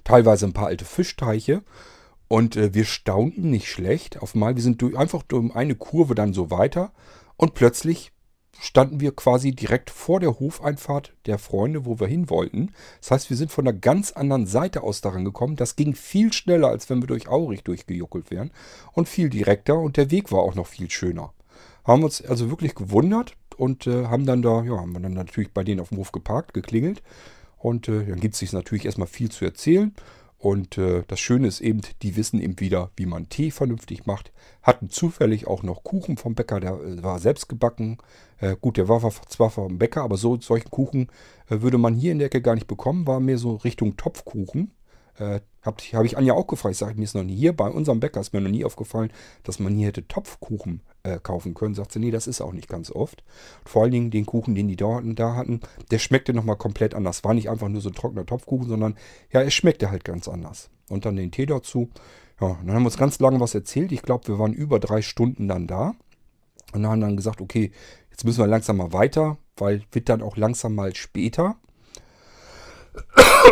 Teilweise ein paar alte Fischteiche. Und äh, wir staunten nicht schlecht. Auf einmal, wir sind durch, einfach durch eine Kurve dann so weiter. Und plötzlich standen wir quasi direkt vor der Hofeinfahrt der Freunde, wo wir hin wollten. Das heißt, wir sind von einer ganz anderen Seite aus daran gekommen. Das ging viel schneller, als wenn wir durch Aurich durchgejuckelt wären. Und viel direkter und der Weg war auch noch viel schöner. Haben uns also wirklich gewundert und äh, haben dann da, ja, haben wir dann natürlich bei denen auf dem Hof geparkt, geklingelt. Und äh, dann gibt es sich natürlich erstmal viel zu erzählen. Und äh, das Schöne ist eben, die wissen eben wieder, wie man Tee vernünftig macht. Hatten zufällig auch noch Kuchen vom Bäcker, der äh, war selbst gebacken. Äh, gut, der war zwar vom Bäcker, aber so solchen Kuchen äh, würde man hier in der Ecke gar nicht bekommen. War mehr so Richtung Topfkuchen. Äh, Habe hab ich Anja auch gefragt. Ich sage, mir ist noch nie hier bei unserem Bäcker ist mir noch nie aufgefallen, dass man hier hätte Topfkuchen äh, kaufen können. Sagt sie, nee, das ist auch nicht ganz oft. Vor allen Dingen den Kuchen, den die da da hatten der schmeckte nochmal komplett anders. War nicht einfach nur so ein trockener Topfkuchen, sondern ja, es schmeckte halt ganz anders. Und dann den Tee dazu. Ja, dann haben wir uns ganz lange was erzählt. Ich glaube, wir waren über drei Stunden dann da. Und haben dann gesagt, okay, jetzt müssen wir langsam mal weiter, weil wird dann auch langsam mal später.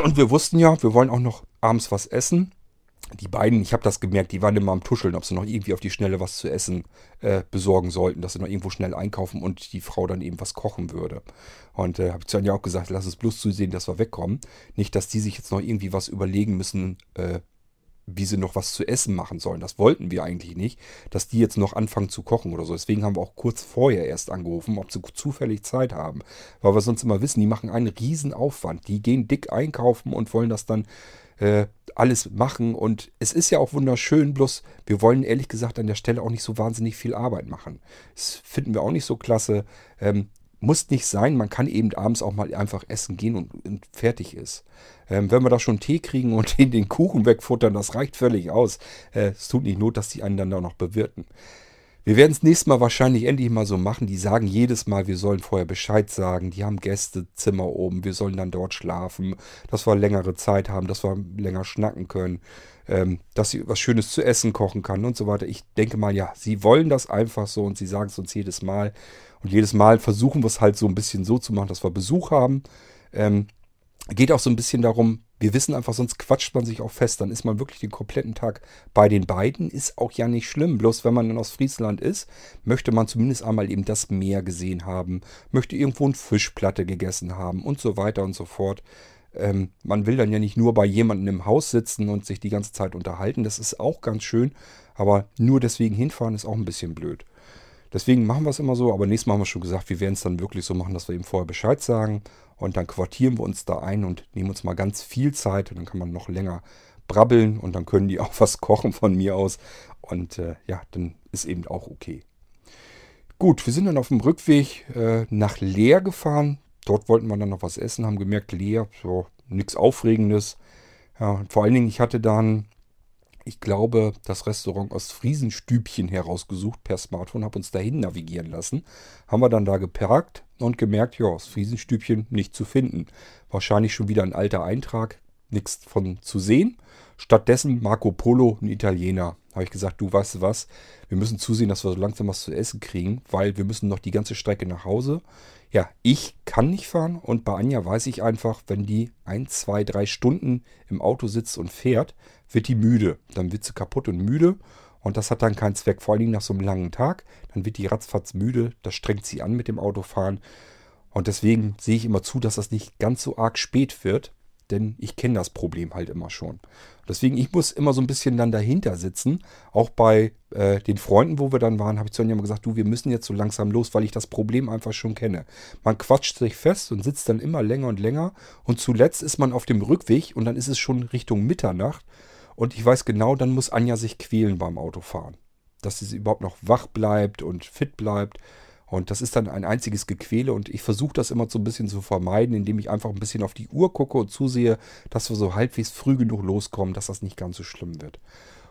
Und wir wussten ja, wir wollen auch noch abends was essen. Die beiden, ich habe das gemerkt, die waren immer am Tuscheln, ob sie noch irgendwie auf die Schnelle was zu essen äh, besorgen sollten, dass sie noch irgendwo schnell einkaufen und die Frau dann eben was kochen würde. Und äh, habe ich dann ja auch gesagt, lass es bloß zusehen, dass wir wegkommen. Nicht, dass die sich jetzt noch irgendwie was überlegen müssen, äh, wie sie noch was zu essen machen sollen. Das wollten wir eigentlich nicht, dass die jetzt noch anfangen zu kochen oder so. Deswegen haben wir auch kurz vorher erst angerufen, ob sie zufällig Zeit haben. Weil wir sonst immer wissen, die machen einen riesen Aufwand. Die gehen dick einkaufen und wollen das dann äh, alles machen. Und es ist ja auch wunderschön, bloß wir wollen ehrlich gesagt an der Stelle auch nicht so wahnsinnig viel Arbeit machen. Das finden wir auch nicht so klasse. Ähm, muss nicht sein. Man kann eben abends auch mal einfach essen gehen und, und fertig ist. Ähm, wenn wir da schon Tee kriegen und den, <laughs> den Kuchen wegfuttern, das reicht völlig aus. Äh, es tut nicht not, dass die einen dann da noch bewirten. Wir werden es nächstes Mal wahrscheinlich endlich mal so machen. Die sagen jedes Mal, wir sollen vorher Bescheid sagen. Die haben Gästezimmer oben. Wir sollen dann dort schlafen. Dass wir längere Zeit haben, dass wir länger schnacken können. Ähm, dass sie was Schönes zu essen kochen kann und so weiter. Ich denke mal, ja, sie wollen das einfach so und sie sagen es uns jedes Mal. Und jedes Mal versuchen wir es halt so ein bisschen so zu machen, dass wir Besuch haben. Ähm, geht auch so ein bisschen darum, wir wissen einfach, sonst quatscht man sich auch fest. Dann ist man wirklich den kompletten Tag bei den beiden. Ist auch ja nicht schlimm. Bloß wenn man in Ostfriesland ist, möchte man zumindest einmal eben das Meer gesehen haben, möchte irgendwo eine Fischplatte gegessen haben und so weiter und so fort. Ähm, man will dann ja nicht nur bei jemandem im Haus sitzen und sich die ganze Zeit unterhalten. Das ist auch ganz schön. Aber nur deswegen hinfahren ist auch ein bisschen blöd. Deswegen machen wir es immer so, aber nächstes Mal haben wir schon gesagt, wir werden es dann wirklich so machen, dass wir ihm vorher Bescheid sagen und dann quartieren wir uns da ein und nehmen uns mal ganz viel Zeit und dann kann man noch länger brabbeln und dann können die <laughs> auch was kochen von mir aus und äh, ja, dann ist eben auch okay. Gut, wir sind dann auf dem Rückweg äh, nach Leer gefahren. Dort wollten wir dann noch was essen, haben gemerkt, Leer, so nichts Aufregendes. Ja, vor allen Dingen, ich hatte dann ich glaube, das Restaurant aus Friesenstübchen herausgesucht per Smartphone, habe uns dahin navigieren lassen. Haben wir dann da geparkt und gemerkt, ja, das Friesenstübchen nicht zu finden. Wahrscheinlich schon wieder ein alter Eintrag, nichts von zu sehen. Stattdessen Marco Polo, ein Italiener. Habe ich gesagt, du weißt was, wir müssen zusehen, dass wir so langsam was zu essen kriegen, weil wir müssen noch die ganze Strecke nach Hause. Ja, ich kann nicht fahren und bei Anja weiß ich einfach, wenn die ein, zwei, drei Stunden im Auto sitzt und fährt, wird die müde. Dann wird sie kaputt und müde und das hat dann keinen Zweck. Vor allen Dingen nach so einem langen Tag, dann wird die ratzfatz müde, das strengt sie an mit dem Autofahren. Und deswegen sehe ich immer zu, dass das nicht ganz so arg spät wird, denn ich kenne das Problem halt immer schon. Deswegen, ich muss immer so ein bisschen dann dahinter sitzen. Auch bei äh, den Freunden, wo wir dann waren, habe ich zu ihnen immer gesagt, du, wir müssen jetzt so langsam los, weil ich das Problem einfach schon kenne. Man quatscht sich fest und sitzt dann immer länger und länger. Und zuletzt ist man auf dem Rückweg und dann ist es schon Richtung Mitternacht. Und ich weiß genau, dann muss Anja sich quälen beim Autofahren. Dass sie überhaupt noch wach bleibt und fit bleibt. Und das ist dann ein einziges Gequäle und ich versuche das immer so ein bisschen zu vermeiden, indem ich einfach ein bisschen auf die Uhr gucke und zusehe, dass wir so halbwegs früh genug loskommen, dass das nicht ganz so schlimm wird.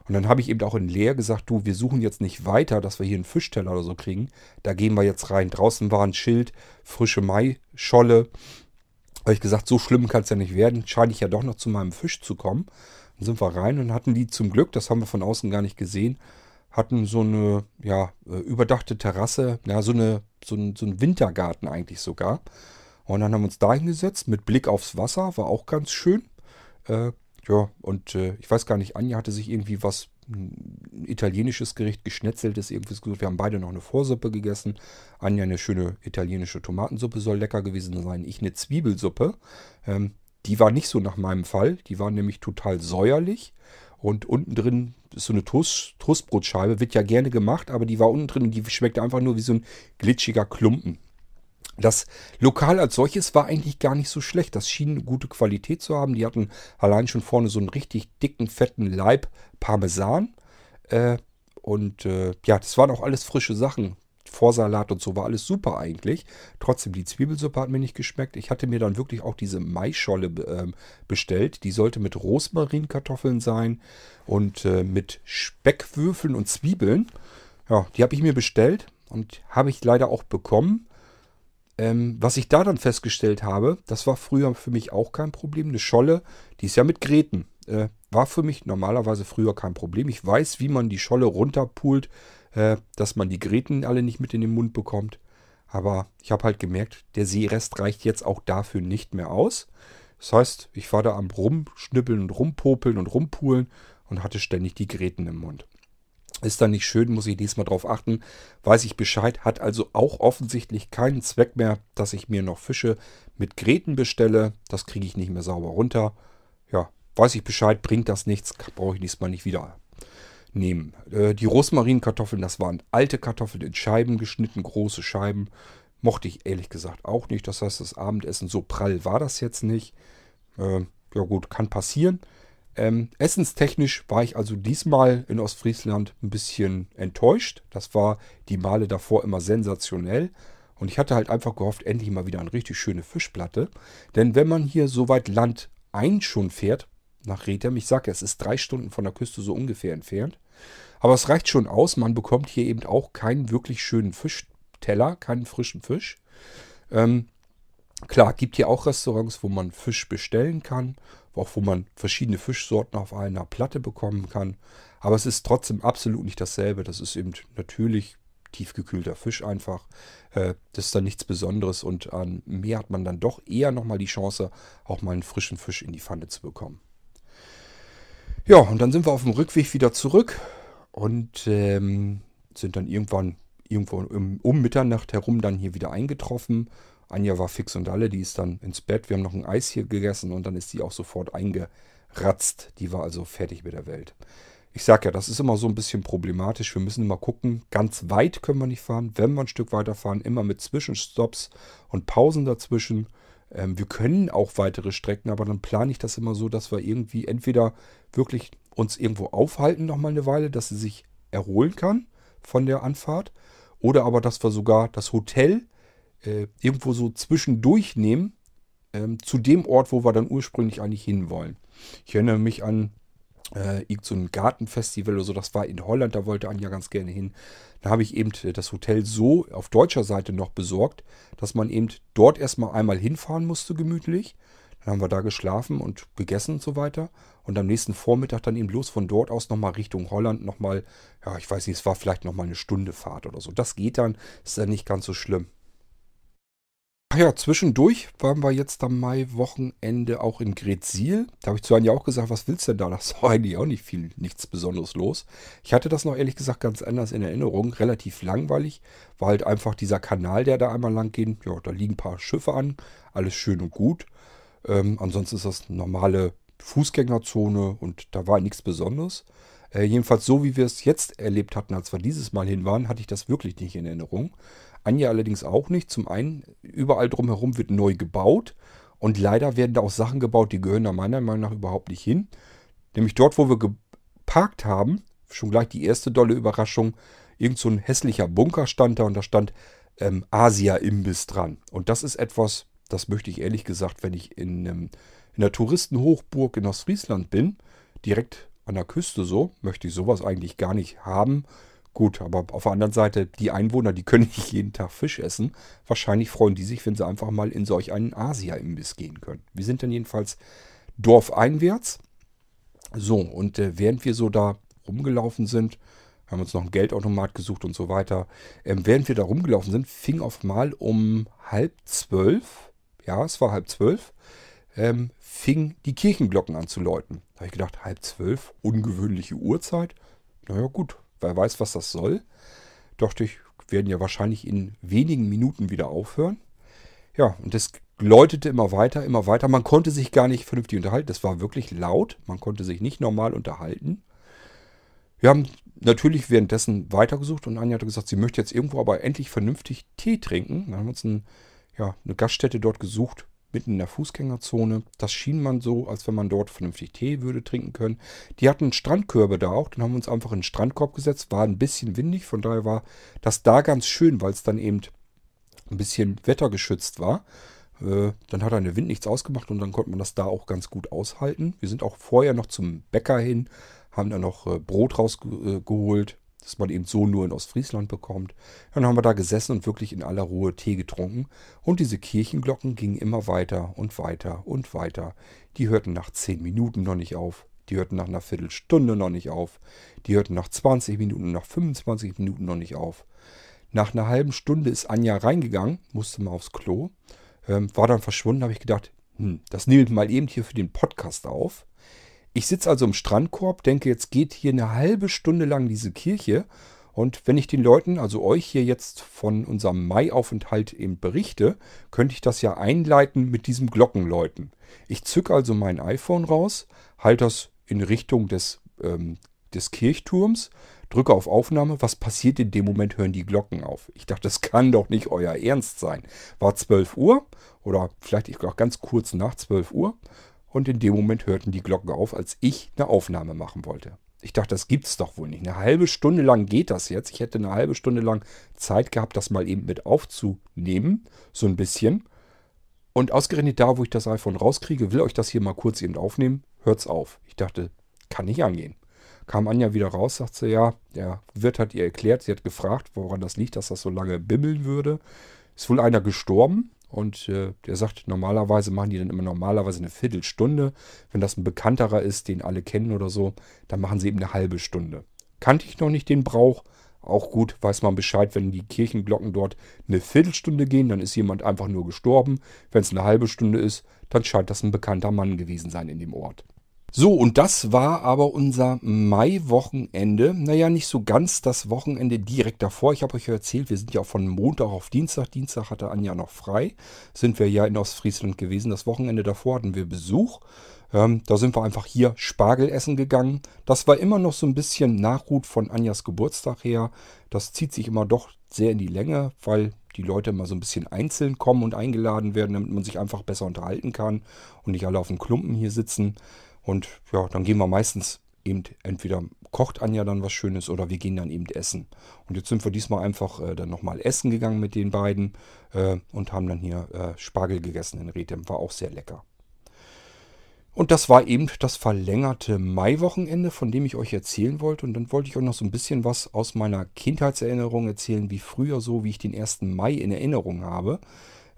Und dann habe ich eben auch in Leer gesagt, du, wir suchen jetzt nicht weiter, dass wir hier einen Fischteller oder so kriegen. Da gehen wir jetzt rein. Draußen war ein Schild, frische Maischolle. Habe ich gesagt, so schlimm kann es ja nicht werden. Scheine ich ja doch noch zu meinem Fisch zu kommen. Dann sind wir rein und hatten die zum Glück, das haben wir von außen gar nicht gesehen, hatten so eine ja, äh, überdachte Terrasse, ja, so, eine, so, ein, so ein Wintergarten eigentlich sogar. Und dann haben wir uns da hingesetzt mit Blick aufs Wasser, war auch ganz schön. Äh, ja, und äh, ich weiß gar nicht, Anja hatte sich irgendwie was, ein italienisches Gericht, geschnetzeltes, irgendwie gesucht. Wir haben beide noch eine Vorsuppe gegessen. Anja eine schöne italienische Tomatensuppe soll lecker gewesen sein. Ich eine Zwiebelsuppe. Ähm, die war nicht so nach meinem Fall. Die war nämlich total säuerlich. Und unten drin ist so eine Toast, Toastbrotscheibe, wird ja gerne gemacht, aber die war unten drin und die schmeckt einfach nur wie so ein glitschiger Klumpen. Das Lokal als solches war eigentlich gar nicht so schlecht. Das schien eine gute Qualität zu haben. Die hatten allein schon vorne so einen richtig dicken, fetten Leib Parmesan. Äh, und äh, ja, das waren auch alles frische Sachen. Vorsalat und so war alles super eigentlich. Trotzdem, die Zwiebelsuppe hat mir nicht geschmeckt. Ich hatte mir dann wirklich auch diese Maischolle äh, bestellt. Die sollte mit Rosmarinkartoffeln sein und äh, mit Speckwürfeln und Zwiebeln. Ja, die habe ich mir bestellt und habe ich leider auch bekommen. Ähm, was ich da dann festgestellt habe, das war früher für mich auch kein Problem. Eine Scholle, die ist ja mit Gräten. Äh, war für mich normalerweise früher kein Problem. Ich weiß, wie man die Scholle runterpult, äh, dass man die Gräten alle nicht mit in den Mund bekommt. Aber ich habe halt gemerkt, der Seerest reicht jetzt auch dafür nicht mehr aus. Das heißt, ich war da am Rumschnippeln und Rumpopeln und Rumpulen und hatte ständig die Gräten im Mund. Ist dann nicht schön, muss ich diesmal drauf achten. Weiß ich Bescheid, hat also auch offensichtlich keinen Zweck mehr, dass ich mir noch Fische mit Gräten bestelle. Das kriege ich nicht mehr sauber runter. Ja, weiß ich Bescheid, bringt das nichts, brauche ich diesmal nicht wieder nehmen. Äh, die Rosmarinkartoffeln, das waren alte Kartoffeln in Scheiben geschnitten, große Scheiben. Mochte ich ehrlich gesagt auch nicht. Das heißt, das Abendessen so prall war das jetzt nicht. Äh, ja gut, kann passieren. Ähm, essenstechnisch war ich also diesmal in Ostfriesland ein bisschen enttäuscht. Das war die Male davor immer sensationell. Und ich hatte halt einfach gehofft, endlich mal wieder eine richtig schöne Fischplatte. Denn wenn man hier so weit Land ein schon fährt, nach Rethem, ich sage es ist drei Stunden von der Küste so ungefähr entfernt. Aber es reicht schon aus, man bekommt hier eben auch keinen wirklich schönen Fischteller, keinen frischen Fisch. Ähm, klar, gibt hier auch Restaurants, wo man Fisch bestellen kann, auch wo man verschiedene Fischsorten auf einer Platte bekommen kann. Aber es ist trotzdem absolut nicht dasselbe. Das ist eben natürlich tiefgekühlter Fisch einfach. Äh, das ist dann nichts Besonderes und an Meer hat man dann doch eher nochmal die Chance, auch mal einen frischen Fisch in die Pfanne zu bekommen. Ja, und dann sind wir auf dem Rückweg wieder zurück und ähm, sind dann irgendwann irgendwo um, um Mitternacht herum dann hier wieder eingetroffen. Anja war fix und alle, die ist dann ins Bett. Wir haben noch ein Eis hier gegessen und dann ist die auch sofort eingeratzt. Die war also fertig mit der Welt. Ich sage ja, das ist immer so ein bisschen problematisch. Wir müssen immer gucken. Ganz weit können wir nicht fahren. Wenn wir ein Stück weiter fahren, immer mit Zwischenstops und Pausen dazwischen. Ähm, wir können auch weitere Strecken, aber dann plane ich das immer so, dass wir irgendwie entweder wirklich uns irgendwo aufhalten noch mal eine Weile, dass sie sich erholen kann von der Anfahrt. Oder aber, dass wir sogar das Hotel äh, irgendwo so zwischendurch nehmen, ähm, zu dem Ort, wo wir dann ursprünglich eigentlich hinwollen. Ich erinnere mich an äh, irgend so ein Gartenfestival oder so, das war in Holland, da wollte Anja ganz gerne hin. Da habe ich eben äh, das Hotel so auf deutscher Seite noch besorgt, dass man eben dort erstmal einmal hinfahren musste, gemütlich. Dann haben wir da geschlafen und gegessen und so weiter. Und am nächsten Vormittag dann eben bloß von dort aus nochmal Richtung Holland nochmal, ja, ich weiß nicht, es war vielleicht nochmal eine Stunde Fahrt oder so. Das geht dann, ist dann nicht ganz so schlimm. Ja, zwischendurch waren wir jetzt am Mai-Wochenende auch in Gretzil. Da habe ich zu Anja auch gesagt, was willst du denn da? Das war eigentlich auch nicht viel, nichts Besonderes los. Ich hatte das noch ehrlich gesagt ganz anders in Erinnerung. Relativ langweilig. War halt einfach dieser Kanal, der da einmal lang geht. Ja, da liegen ein paar Schiffe an. Alles schön und gut. Ähm, ansonsten ist das normale Fußgängerzone und da war nichts Besonderes. Äh, jedenfalls so, wie wir es jetzt erlebt hatten, als wir dieses Mal hin waren, hatte ich das wirklich nicht in Erinnerung. Anja allerdings auch nicht. Zum einen, überall drumherum wird neu gebaut. Und leider werden da auch Sachen gebaut, die gehören da meiner Meinung nach überhaupt nicht hin. Nämlich dort, wo wir geparkt haben, schon gleich die erste dolle Überraschung, irgend so ein hässlicher Bunker stand da und da stand ähm, Asia-Imbiss dran. Und das ist etwas, das möchte ich ehrlich gesagt, wenn ich in, ähm, in der Touristenhochburg in Ostfriesland bin, direkt an der Küste so, möchte ich sowas eigentlich gar nicht haben. Gut, aber auf der anderen Seite, die Einwohner, die können <laughs> nicht jeden Tag Fisch essen. Wahrscheinlich freuen die sich, wenn sie einfach mal in solch einen Asia-Imbiss gehen können. Wir sind dann jedenfalls dorfeinwärts. So, und äh, während wir so da rumgelaufen sind, haben uns noch einen Geldautomat gesucht und so weiter. Ähm, während wir da rumgelaufen sind, fing auf mal um halb zwölf, ja, es war halb zwölf, ähm, fing die Kirchenglocken an zu läuten. Da habe ich gedacht, halb zwölf, ungewöhnliche Uhrzeit. Naja gut, Wer weiß, was das soll. Doch die werden ja wahrscheinlich in wenigen Minuten wieder aufhören. Ja, und das läutete immer weiter, immer weiter. Man konnte sich gar nicht vernünftig unterhalten. Das war wirklich laut. Man konnte sich nicht normal unterhalten. Wir haben natürlich währenddessen weitergesucht und Anja hatte gesagt, sie möchte jetzt irgendwo aber endlich vernünftig Tee trinken. Dann haben wir uns ein, ja, eine Gaststätte dort gesucht, mitten in der Fußgängerzone. Das schien man so, als wenn man dort vernünftig Tee würde trinken können. Die hatten Strandkörbe da auch, dann haben wir uns einfach in den Strandkorb gesetzt. War ein bisschen windig, von daher war das da ganz schön, weil es dann eben ein bisschen wettergeschützt war. Äh, dann hat eine Wind nichts ausgemacht und dann konnte man das da auch ganz gut aushalten. Wir sind auch vorher noch zum Bäcker hin, haben da noch äh, Brot rausgeholt, das man eben so nur in Ostfriesland bekommt. Dann haben wir da gesessen und wirklich in aller Ruhe Tee getrunken. Und diese Kirchenglocken gingen immer weiter und weiter und weiter. Die hörten nach zehn Minuten noch nicht auf. Die hörten nach einer Viertelstunde noch nicht auf. Die hörten nach 20 Minuten, nach 25 Minuten noch nicht auf. Nach einer halben Stunde ist Anja reingegangen, musste mal aufs Klo, ähm, war dann verschwunden, habe ich gedacht, hm, das nehme ich mal eben hier für den Podcast auf. Ich sitze also im Strandkorb, denke, jetzt geht hier eine halbe Stunde lang diese Kirche. Und wenn ich den Leuten, also euch hier jetzt von unserem Mai-Aufenthalt eben berichte, könnte ich das ja einleiten mit diesem Glockenläuten. Ich zücke also mein iPhone raus, halte das in Richtung des, ähm, des Kirchturms, drücke auf Aufnahme. Was passiert in dem Moment? Hören die Glocken auf. Ich dachte, das kann doch nicht euer Ernst sein. War 12 Uhr oder vielleicht auch ganz kurz nach 12 Uhr und in dem Moment hörten die Glocken auf, als ich eine Aufnahme machen wollte. Ich dachte, das gibt's doch wohl nicht. Eine halbe Stunde lang geht das jetzt. Ich hätte eine halbe Stunde lang Zeit gehabt, das mal eben mit aufzunehmen. So ein bisschen. Und ausgerechnet da, wo ich das iPhone rauskriege, will euch das hier mal kurz eben aufnehmen. Hört's auf. Ich dachte, kann nicht angehen. Kam Anja wieder raus, sagt sie, ja, der Wirt hat ihr erklärt, sie hat gefragt, woran das liegt, dass das so lange bimmeln würde. Ist wohl einer gestorben und äh, der sagt, normalerweise machen die dann immer normalerweise eine Viertelstunde. Wenn das ein Bekannterer ist, den alle kennen oder so, dann machen sie eben eine halbe Stunde. Kannte ich noch nicht den Brauch. Auch gut, weiß man Bescheid, wenn die Kirchenglocken dort eine Viertelstunde gehen, dann ist jemand einfach nur gestorben. Wenn es eine halbe Stunde ist, dann scheint das ein bekannter Mann gewesen sein in dem Ort. So, und das war aber unser Mai-Wochenende. Naja, nicht so ganz das Wochenende direkt davor. Ich habe euch ja erzählt, wir sind ja von Montag auf Dienstag. Dienstag hatte Anja noch frei. Sind wir ja in Ostfriesland gewesen. Das Wochenende davor hatten wir Besuch. Ähm, da sind wir einfach hier Spargel essen gegangen. Das war immer noch so ein bisschen Nachruht von Anjas Geburtstag her. Das zieht sich immer doch sehr in die Länge, weil die Leute immer so ein bisschen einzeln kommen und eingeladen werden, damit man sich einfach besser unterhalten kann und nicht alle auf dem Klumpen hier sitzen. Und ja, dann gehen wir meistens eben entweder kocht Anja dann was Schönes oder wir gehen dann eben essen. Und jetzt sind wir diesmal einfach äh, dann nochmal essen gegangen mit den beiden äh, und haben dann hier äh, Spargel gegessen in Rethem. War auch sehr lecker. Und das war eben das verlängerte Maiwochenende, von dem ich euch erzählen wollte. Und dann wollte ich euch noch so ein bisschen was aus meiner Kindheitserinnerung erzählen, wie früher so, wie ich den 1. Mai in Erinnerung habe.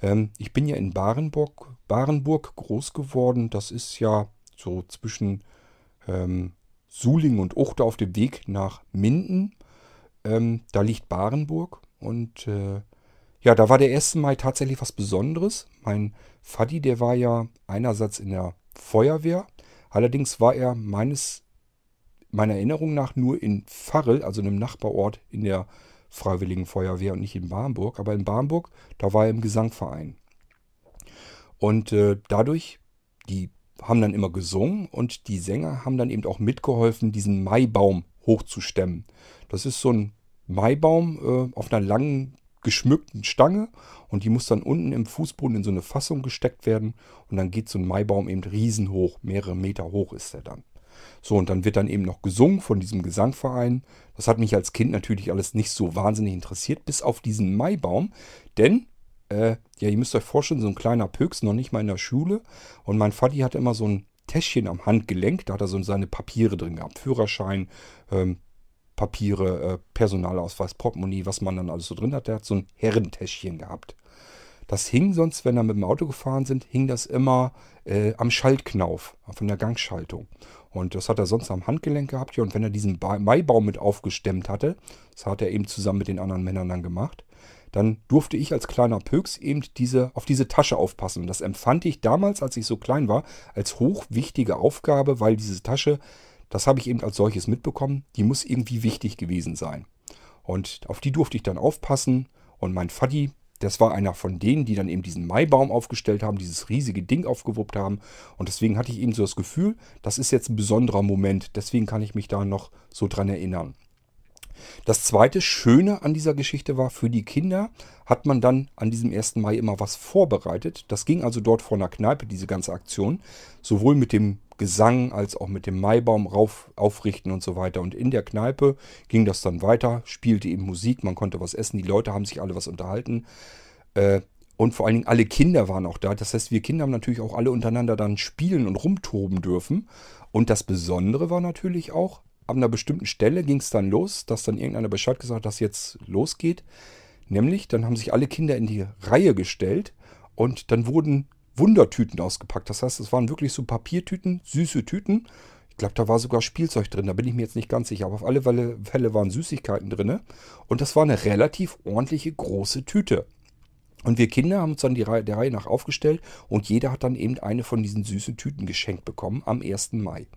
Ähm, ich bin ja in Barenburg, Barenburg groß geworden. Das ist ja so zwischen ähm, Suling und Uchte auf dem Weg nach Minden. Ähm, da liegt Barenburg und äh, ja, da war der 1. Mai tatsächlich was Besonderes. Mein Vati, der war ja einerseits in der Feuerwehr, allerdings war er meines, meiner Erinnerung nach nur in Farrel, also einem Nachbarort in der Freiwilligen Feuerwehr und nicht in Barmburg. Aber in Barmburg, da war er im Gesangverein. Und äh, dadurch, die haben dann immer gesungen und die Sänger haben dann eben auch mitgeholfen, diesen Maibaum hochzustemmen. Das ist so ein Maibaum äh, auf einer langen geschmückten Stange und die muss dann unten im Fußboden in so eine Fassung gesteckt werden und dann geht so ein Maibaum eben riesenhoch, mehrere Meter hoch ist er dann. So, und dann wird dann eben noch gesungen von diesem Gesangverein. Das hat mich als Kind natürlich alles nicht so wahnsinnig interessiert, bis auf diesen Maibaum. Denn äh, ja, ihr müsst euch vorstellen, so ein kleiner Pöks, noch nicht mal in der Schule. Und mein Vati hatte immer so ein Täschchen am Handgelenk, da hat er so seine Papiere drin gehabt. Führerschein, ähm, Papiere, äh, Personalausweis, Portemonnaie, was man dann alles so drin hat. Der hat so ein Herrentäschchen gehabt. Das hing sonst, wenn er mit dem Auto gefahren sind, hing das immer äh, am Schaltknauf von der Gangschaltung. Und das hat er sonst am Handgelenk gehabt. Ja, und wenn er diesen ba Maibaum mit aufgestemmt hatte, das hat er eben zusammen mit den anderen Männern dann gemacht, dann durfte ich als kleiner Pöks eben diese, auf diese Tasche aufpassen. Das empfand ich damals, als ich so klein war, als hochwichtige Aufgabe, weil diese Tasche, das habe ich eben als solches mitbekommen, die muss irgendwie wichtig gewesen sein. Und auf die durfte ich dann aufpassen. Und mein Vati, das war einer von denen, die dann eben diesen Maibaum aufgestellt haben, dieses riesige Ding aufgewuppt haben. Und deswegen hatte ich eben so das Gefühl, das ist jetzt ein besonderer Moment. Deswegen kann ich mich da noch so dran erinnern. Das zweite Schöne an dieser Geschichte war, für die Kinder hat man dann an diesem 1. Mai immer was vorbereitet. Das ging also dort vor einer Kneipe, diese ganze Aktion. Sowohl mit dem Gesang als auch mit dem Maibaum rauf, aufrichten und so weiter. Und in der Kneipe ging das dann weiter, spielte eben Musik, man konnte was essen, die Leute haben sich alle was unterhalten. Äh, und vor allen Dingen alle Kinder waren auch da. Das heißt, wir Kinder haben natürlich auch alle untereinander dann spielen und rumtoben dürfen. Und das Besondere war natürlich auch, ab einer bestimmten Stelle ging es dann los, dass dann irgendeiner Bescheid gesagt hat, dass jetzt losgeht. Nämlich, dann haben sich alle Kinder in die Reihe gestellt und dann wurden Wundertüten ausgepackt. Das heißt, es waren wirklich so Papiertüten, süße Tüten. Ich glaube, da war sogar Spielzeug drin, da bin ich mir jetzt nicht ganz sicher. Aber auf alle Fälle waren Süßigkeiten drin. Und das war eine relativ ordentliche große Tüte. Und wir Kinder haben uns dann die Reihe, der Reihe nach aufgestellt und jeder hat dann eben eine von diesen süßen Tüten geschenkt bekommen am 1. Mai.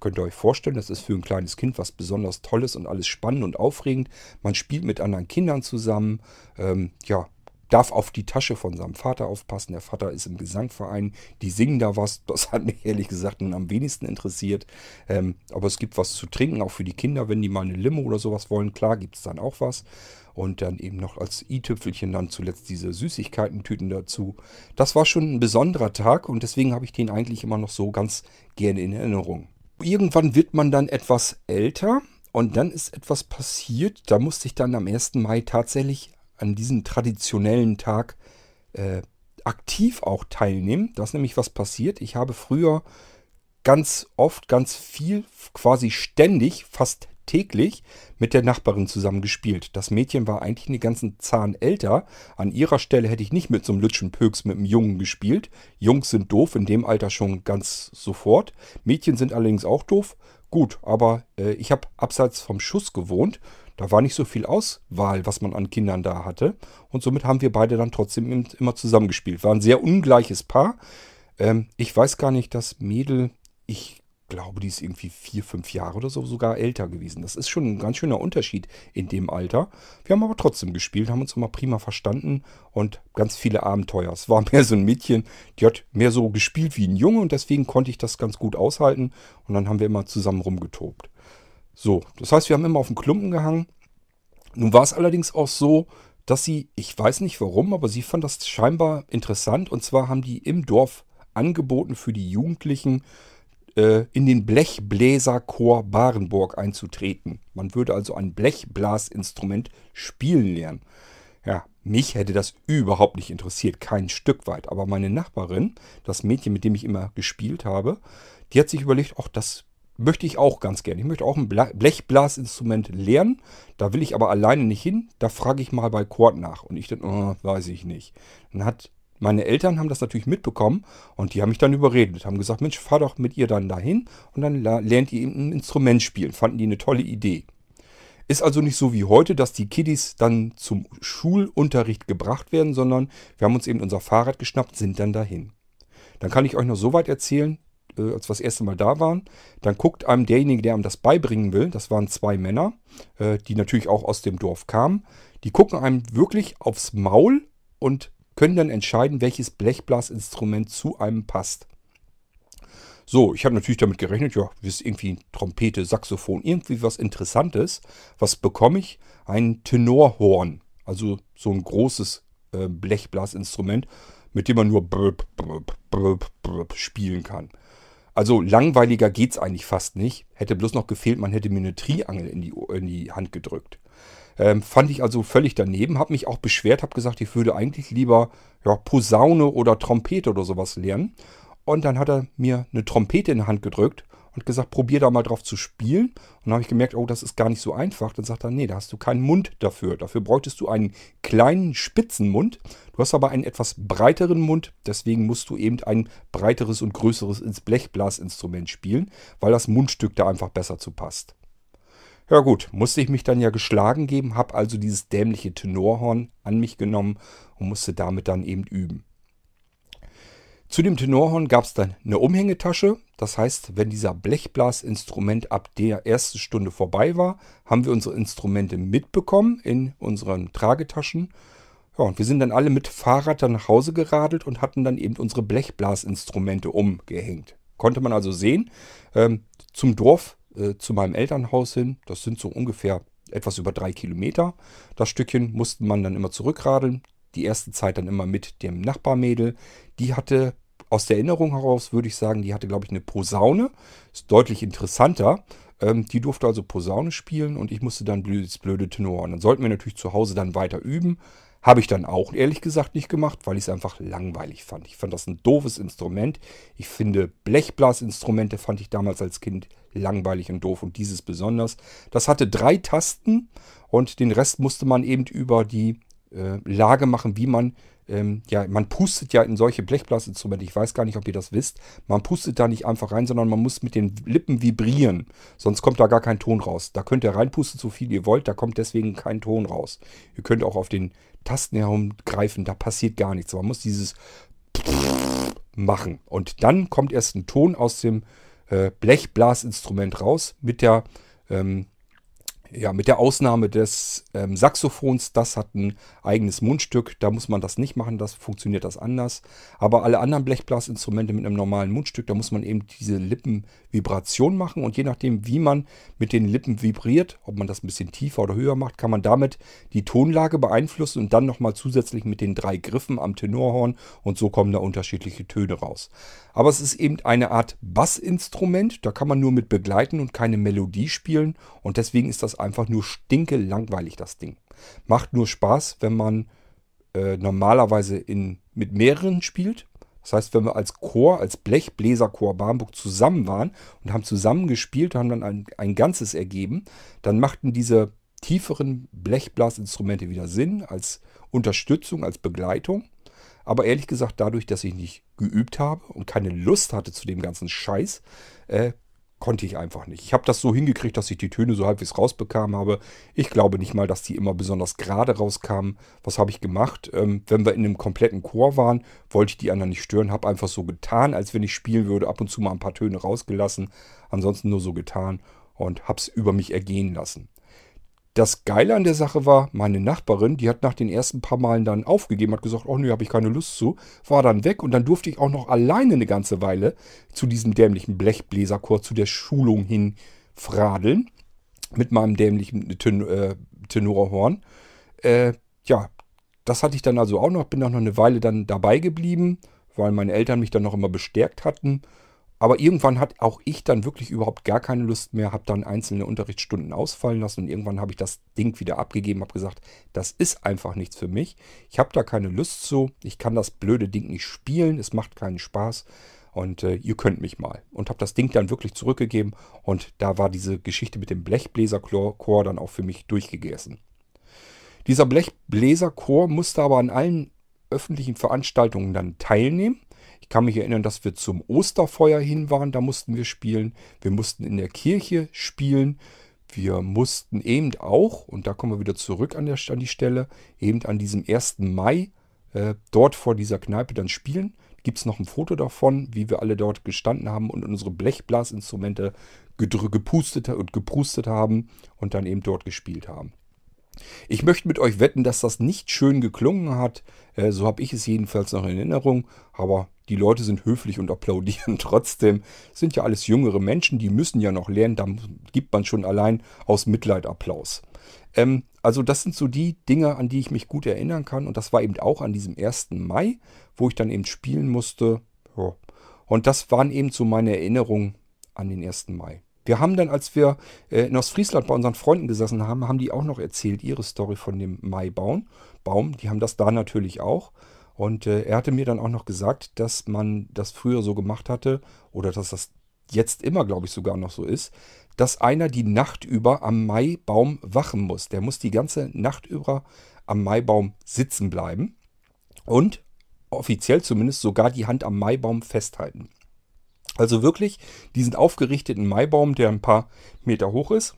Könnt ihr euch vorstellen, das ist für ein kleines Kind was besonders Tolles und alles spannend und aufregend. Man spielt mit anderen Kindern zusammen. Ähm, ja, darf auf die Tasche von seinem Vater aufpassen. Der Vater ist im Gesangverein, die singen da was. Das hat mich ehrlich gesagt nun am wenigsten interessiert. Ähm, aber es gibt was zu trinken, auch für die Kinder, wenn die mal eine Limo oder sowas wollen. Klar gibt es dann auch was. Und dann eben noch als i-Tüpfelchen dann zuletzt diese Süßigkeiten-Tüten dazu. Das war schon ein besonderer Tag und deswegen habe ich den eigentlich immer noch so ganz gerne in Erinnerung. irgendwann wird man dann etwas älter und dann ist etwas passiert. Da musste ich dann am 1. Mai tatsächlich an diesem traditionellen Tag äh, aktiv auch teilnehmen. Da ist nämlich was passiert. Ich habe früher ganz oft, ganz viel, quasi ständig, fast täglich mit der Nachbarin zusammen gespielt. Das Mädchen war eigentlich einen ganzen Zahn älter. An ihrer Stelle hätte ich nicht mit so einem Lütschenpöks mit einem Jungen gespielt. Jungs sind doof, in dem Alter schon ganz sofort. Mädchen sind allerdings auch doof. Gut, aber äh, ich habe abseits vom Schuss gewohnt. Da war nicht so viel Auswahl, was man an Kindern da hatte. Und somit haben wir beide dann trotzdem immer zusammengespielt. War ein sehr ungleiches Paar. Ähm, ich weiß gar nicht, das Mädel, ich glaube, die ist irgendwie vier, fünf Jahre oder so sogar älter gewesen. Das ist schon ein ganz schöner Unterschied in dem Alter. Wir haben aber trotzdem gespielt, haben uns immer prima verstanden und ganz viele Abenteuer. Es war <laughs> mehr so ein Mädchen, die hat mehr so gespielt wie ein Junge und deswegen konnte ich das ganz gut aushalten und dann haben wir immer zusammen rumgetobt. So, das heißt, wir haben immer auf den Klumpen gehangen. Nun war es allerdings auch so, dass sie, ich weiß nicht warum, aber sie fand das scheinbar interessant und zwar haben die im Dorf angeboten für die Jugendlichen äh, in den Blechbläserchor Barenburg einzutreten. Man würde also ein Blechblasinstrument spielen lernen. Ja, mich hätte das überhaupt nicht interessiert, kein Stück weit. Aber meine Nachbarin, das Mädchen, mit dem ich immer gespielt habe, die hat sich überlegt, ach, das möchte ich auch ganz gerne. Ich möchte auch ein Blechblasinstrument lernen. Da will ich aber alleine nicht hin. Da frage ich mal bei Kurt nach. Und ich dann, oh, weiß ich nicht. Dann hat meine Eltern haben das natürlich mitbekommen und die haben mich dann überredet, haben gesagt, Mensch, fahr doch mit ihr dann dahin und dann lernt ihr eben ein Instrument spielen. Fanden die eine tolle Idee. Ist also nicht so wie heute, dass die Kiddies dann zum Schulunterricht gebracht werden, sondern wir haben uns eben unser Fahrrad geschnappt, sind dann dahin. Dann kann ich euch noch so weit erzählen, äh, als wir das erste Mal da waren. Dann guckt einem derjenige, der einem das beibringen will, das waren zwei Männer, äh, die natürlich auch aus dem Dorf kamen, die gucken einem wirklich aufs Maul und können dann entscheiden, welches Blechblasinstrument zu einem passt. So, ich habe natürlich damit gerechnet, ja, ist irgendwie Trompete, Saxophon, irgendwie was Interessantes. Was bekomme ich? Ein Tenorhorn, also so ein großes äh, Blechblasinstrument, mit dem man nur brb, brb, brb, spielen kann. Also langweiliger geht es eigentlich fast nicht. Hätte bloß noch gefehlt, man hätte mir eine Triangel in die, in die Hand gedrückt. Ähm, fand ich also völlig daneben, habe mich auch beschwert, habe gesagt, ich würde eigentlich lieber ja, Posaune oder Trompete oder sowas lernen. Und dann hat er mir eine Trompete in die Hand gedrückt und gesagt, probier da mal drauf zu spielen. Und dann habe ich gemerkt, oh, das ist gar nicht so einfach. Dann sagt er, nee, da hast du keinen Mund dafür. Dafür bräuchtest du einen kleinen, spitzen Mund. Du hast aber einen etwas breiteren Mund. Deswegen musst du eben ein breiteres und größeres ins Blechblasinstrument spielen, weil das Mundstück da einfach besser zu passt. Ja gut, musste ich mich dann ja geschlagen geben, habe also dieses dämliche Tenorhorn an mich genommen und musste damit dann eben üben. Zu dem Tenorhorn gab es dann eine Umhängetasche. Das heißt, wenn dieser Blechblasinstrument ab der ersten Stunde vorbei war, haben wir unsere Instrumente mitbekommen in unseren Tragetaschen. Ja, und wir sind dann alle mit Fahrrad dann nach Hause geradelt und hatten dann eben unsere Blechblasinstrumente umgehängt. Konnte man also sehen. Ähm, zum Dorf äh, zu meinem Elternhaus hin. Das sind so ungefähr etwas über drei Kilometer. Das Stückchen musste man dann immer zurückradeln. Die erste Zeit dann immer mit dem Nachbarmädel. Die hatte aus der Erinnerung heraus, würde ich sagen, die hatte, glaube ich, eine Posaune. Ist deutlich interessanter. Ähm, die durfte also Posaune spielen und ich musste dann blödes, blöde Tenor. Und dann sollten wir natürlich zu Hause dann weiter üben. Habe ich dann auch ehrlich gesagt nicht gemacht, weil ich es einfach langweilig fand. Ich fand das ein doofes Instrument. Ich finde Blechblasinstrumente fand ich damals als Kind langweilig und doof und dieses besonders. Das hatte drei Tasten und den Rest musste man eben über die äh, Lage machen, wie man ähm, ja, man pustet ja in solche Blechblasinstrumente, ich weiß gar nicht, ob ihr das wisst, man pustet da nicht einfach rein, sondern man muss mit den Lippen vibrieren, sonst kommt da gar kein Ton raus. Da könnt ihr reinpusten, so viel ihr wollt, da kommt deswegen kein Ton raus. Ihr könnt auch auf den Tasten herumgreifen, da passiert gar nichts. Man muss dieses <laughs> machen und dann kommt erst ein Ton aus dem äh, Blechblasinstrument raus mit der ähm, Ja, mit der Ausnahme des ähm, Saxophons, das hat ein eigenes Mundstück, da muss man das nicht machen, das funktioniert das anders. Aber alle anderen Blechblasinstrumente mit einem normalen Mundstück, da muss man eben diese Lippenvibration machen. Und je nachdem, wie man mit den Lippen vibriert, ob man das ein bisschen tiefer oder höher macht, kann man damit die Tonlage beeinflussen und dann nochmal zusätzlich mit den drei Griffen am Tenorhorn. Und so kommen da unterschiedliche Töne raus. Aber es ist eben eine Art Bassinstrument, da kann man nur mit begleiten und keine Melodie spielen. Und deswegen ist das einfach nur stinke langweilig, das Ding. Macht nur Spaß, wenn man äh, normalerweise in, mit mehreren spielt. Das heißt, wenn wir als Chor, als Blechbläserchor Barmbuk zusammen waren und haben zusammen gespielt, haben dann ein, ein Ganzes ergeben, dann machten diese tieferen Blechblasinstrumente wieder Sinn als Unterstützung, als Begleitung. Aber ehrlich gesagt, dadurch, dass ich nicht geübt habe und keine Lust hatte zu dem ganzen Scheiß, äh, konnte ich einfach nicht. Ich habe das so hingekriegt, dass ich die Töne so halbwegs rausbekam habe. Ich glaube nicht mal, dass die immer besonders gerade rauskamen. Was habe ich gemacht? Ähm, wenn wir in einem kompletten Chor waren, wollte ich die anderen nicht stören, habe einfach so getan, als wenn ich spielen würde, ab und zu mal ein paar Töne rausgelassen, ansonsten nur so getan und habe es über mich ergehen lassen. Das Geile an der Sache war, meine Nachbarin, die hat nach den ersten paar Malen dann aufgegeben, hat gesagt, oh nö, habe ich keine Lust zu, war dann weg und dann durfte ich auch noch alleine eine ganze Weile zu diesem dämlichen Blechbläserchor, zu der Schulung hin fradeln mit meinem dämlichen Ten äh, Tenorhorn. Äh, ja, das hatte ich dann also auch noch, bin auch noch eine Weile dann dabei geblieben, weil meine Eltern mich dann noch immer bestärkt hatten aber irgendwann hat auch ich dann wirklich überhaupt gar keine Lust mehr, habe dann einzelne Unterrichtsstunden ausfallen lassen und irgendwann habe ich das Ding wieder abgegeben, habe gesagt, das ist einfach nichts für mich. Ich habe da keine Lust zu, ich kann das blöde Ding nicht spielen, es macht keinen Spaß und äh, ihr könnt mich mal. Und habe das Ding dann wirklich zurückgegeben und da war diese Geschichte mit dem Blechbläserchor dann auch für mich durchgegessen. Dieser Blechbläserchor musste aber an allen öffentlichen Veranstaltungen dann teilnehmen. Ich kann mich erinnern, dass wir zum Osterfeuer hin waren, da mussten wir spielen. Wir mussten in der Kirche spielen. Wir mussten eben auch, und da kommen wir wieder zurück an, der, an die Stelle, eben an diesem 1. Mai äh, dort vor dieser Kneipe dann spielen. Gibt es noch ein Foto davon, wie wir alle dort gestanden haben und unsere Blechblasinstrumente gepustet und geprustet haben und dann eben dort gespielt haben. Ich möchte mit euch wetten, dass das nicht schön geklungen hat. Äh, so habe ich es jedenfalls noch in Erinnerung. Aber die Leute sind höflich und applaudieren <laughs> trotzdem. Sind ja alles jüngere Menschen, die müssen ja noch lernen. Da gibt man schon allein aus Mitleid Applaus. Ähm, also das sind so die Dinge, an die ich mich gut erinnern kann. Und das war eben auch an diesem 1. Mai, wo ich dann eben spielen musste. Ja. Und das waren eben so meine Erinnerungen an den 1. Mai. Wir haben dann, als wir äh, in Ostfriesland bei unseren Freunden gesessen haben, haben die auch noch erzählt, ihre Story von dem Maibaum. Baum, die haben das da natürlich auch. Und äh, er hatte mir dann auch noch gesagt, dass man das früher so gemacht hatte, oder dass das jetzt immer, glaube ich, sogar noch so ist, dass einer die Nacht über am Maibaum wachen muss. Der muss die ganze Nacht über am Maibaum sitzen bleiben und offiziell zumindest sogar die Hand am Maibaum festhalten. Also wirklich diesen aufgerichteten Maibaum, der ein paar Meter hoch ist,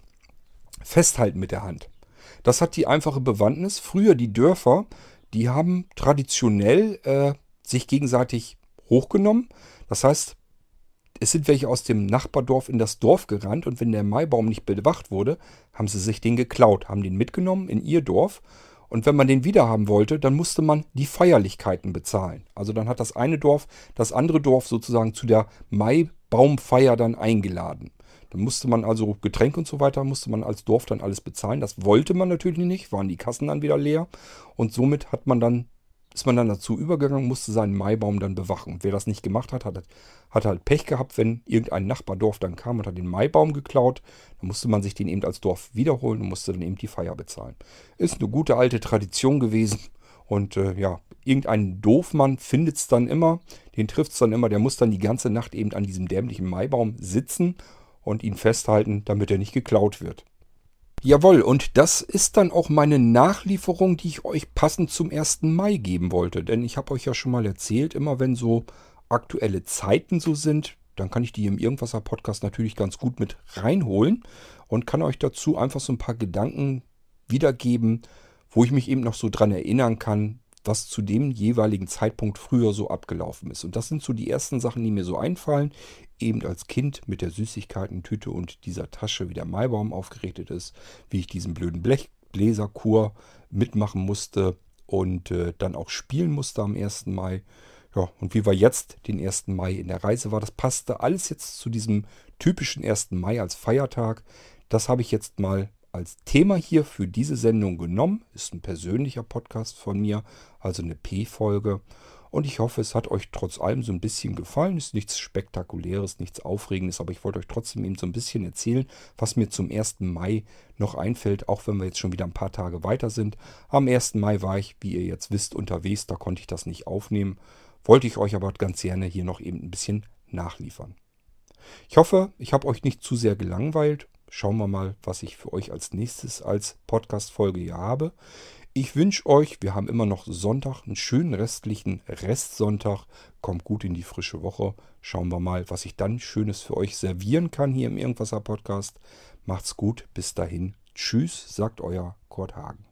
festhalten mit der Hand. Das hat die einfache Bewandtnis. Früher die Dörfer, die haben traditionell äh, sich gegenseitig hochgenommen. Das heißt, es sind welche aus dem Nachbardorf in das Dorf gerannt und wenn der Maibaum nicht bewacht wurde, haben sie sich den geklaut, haben den mitgenommen in ihr Dorf und wenn man den wiederhaben wollte, dann musste man die Feierlichkeiten bezahlen. Also dann hat das eine Dorf das andere Dorf sozusagen zu der Maibaumfeier dann eingeladen. Dann musste man also Getränke und so weiter, musste man als Dorf dann alles bezahlen. Das wollte man natürlich nicht, waren die Kassen dann wieder leer. Und somit hat man dann ist man dann dazu übergegangen, musste seinen Maibaum dann bewachen. Und wer das nicht gemacht hat, hat, hat halt Pech gehabt, wenn irgendein Nachbardorf dann kam und hat den Maibaum geklaut. Dann musste man sich den eben als Dorf wiederholen und musste dann eben die Feier bezahlen. Ist eine gute alte Tradition gewesen. Und äh, ja, irgendein Doofmann findet es dann immer, den trifft es dann immer, der muss dann die ganze Nacht eben an diesem dämlichen Maibaum sitzen und ihn festhalten, damit er nicht geklaut wird. Jawohl, und das ist dann auch meine Nachlieferung, die ich euch passend zum 1. Mai geben wollte. Denn ich habe euch ja schon mal erzählt, immer wenn so aktuelle Zeiten so sind, dann kann ich die im Irgendwasser-Podcast natürlich ganz gut mit reinholen und kann euch dazu einfach so ein paar Gedanken wiedergeben, wo ich mich eben noch so dran erinnern kann, was zu dem jeweiligen Zeitpunkt früher so abgelaufen ist. Und das sind so die ersten Sachen, die mir so einfallen. Eben als Kind mit der Süßigkeiten-Tüte und dieser Tasche, wie der Maibaum aufgerichtet ist, wie ich diesen blöden Blechbläserkur mitmachen musste und äh, dann auch spielen musste am 1. Mai. Ja, und wie wir jetzt den 1. Mai in der Reise war, das passte alles jetzt zu diesem typischen 1. Mai als Feiertag. Das habe ich jetzt mal als Thema hier für diese Sendung genommen. Ist ein persönlicher Podcast von mir, also eine P-Folge. Und ich hoffe, es hat euch trotz allem so ein bisschen gefallen. Ist nichts Spektakuläres, nichts Aufregendes, aber ich wollte euch trotzdem eben so ein bisschen erzählen, was mir zum 1. Mai noch einfällt, auch wenn wir jetzt schon wieder ein paar Tage weiter sind. Am 1. Mai war ich, wie ihr jetzt wisst, unterwegs, da konnte ich das nicht aufnehmen. Wollte ich euch aber ganz gerne hier noch eben ein bisschen nachliefern. Ich hoffe, ich habe euch nicht zu sehr gelangweilt schauen wir mal, was ich für euch als nächstes als Podcast-Folge hier habe. Ich wünsche euch, wir haben immer noch Sonntag, einen schönen restlichen Restsonntag. Kommt gut in die frische Woche. Schauen wir mal, was ich dann Schönes für euch servieren kann hier im Irgendwasser Podcast. Macht's gut, bis dahin. Tschüss, sagt euer Kurt Hagen.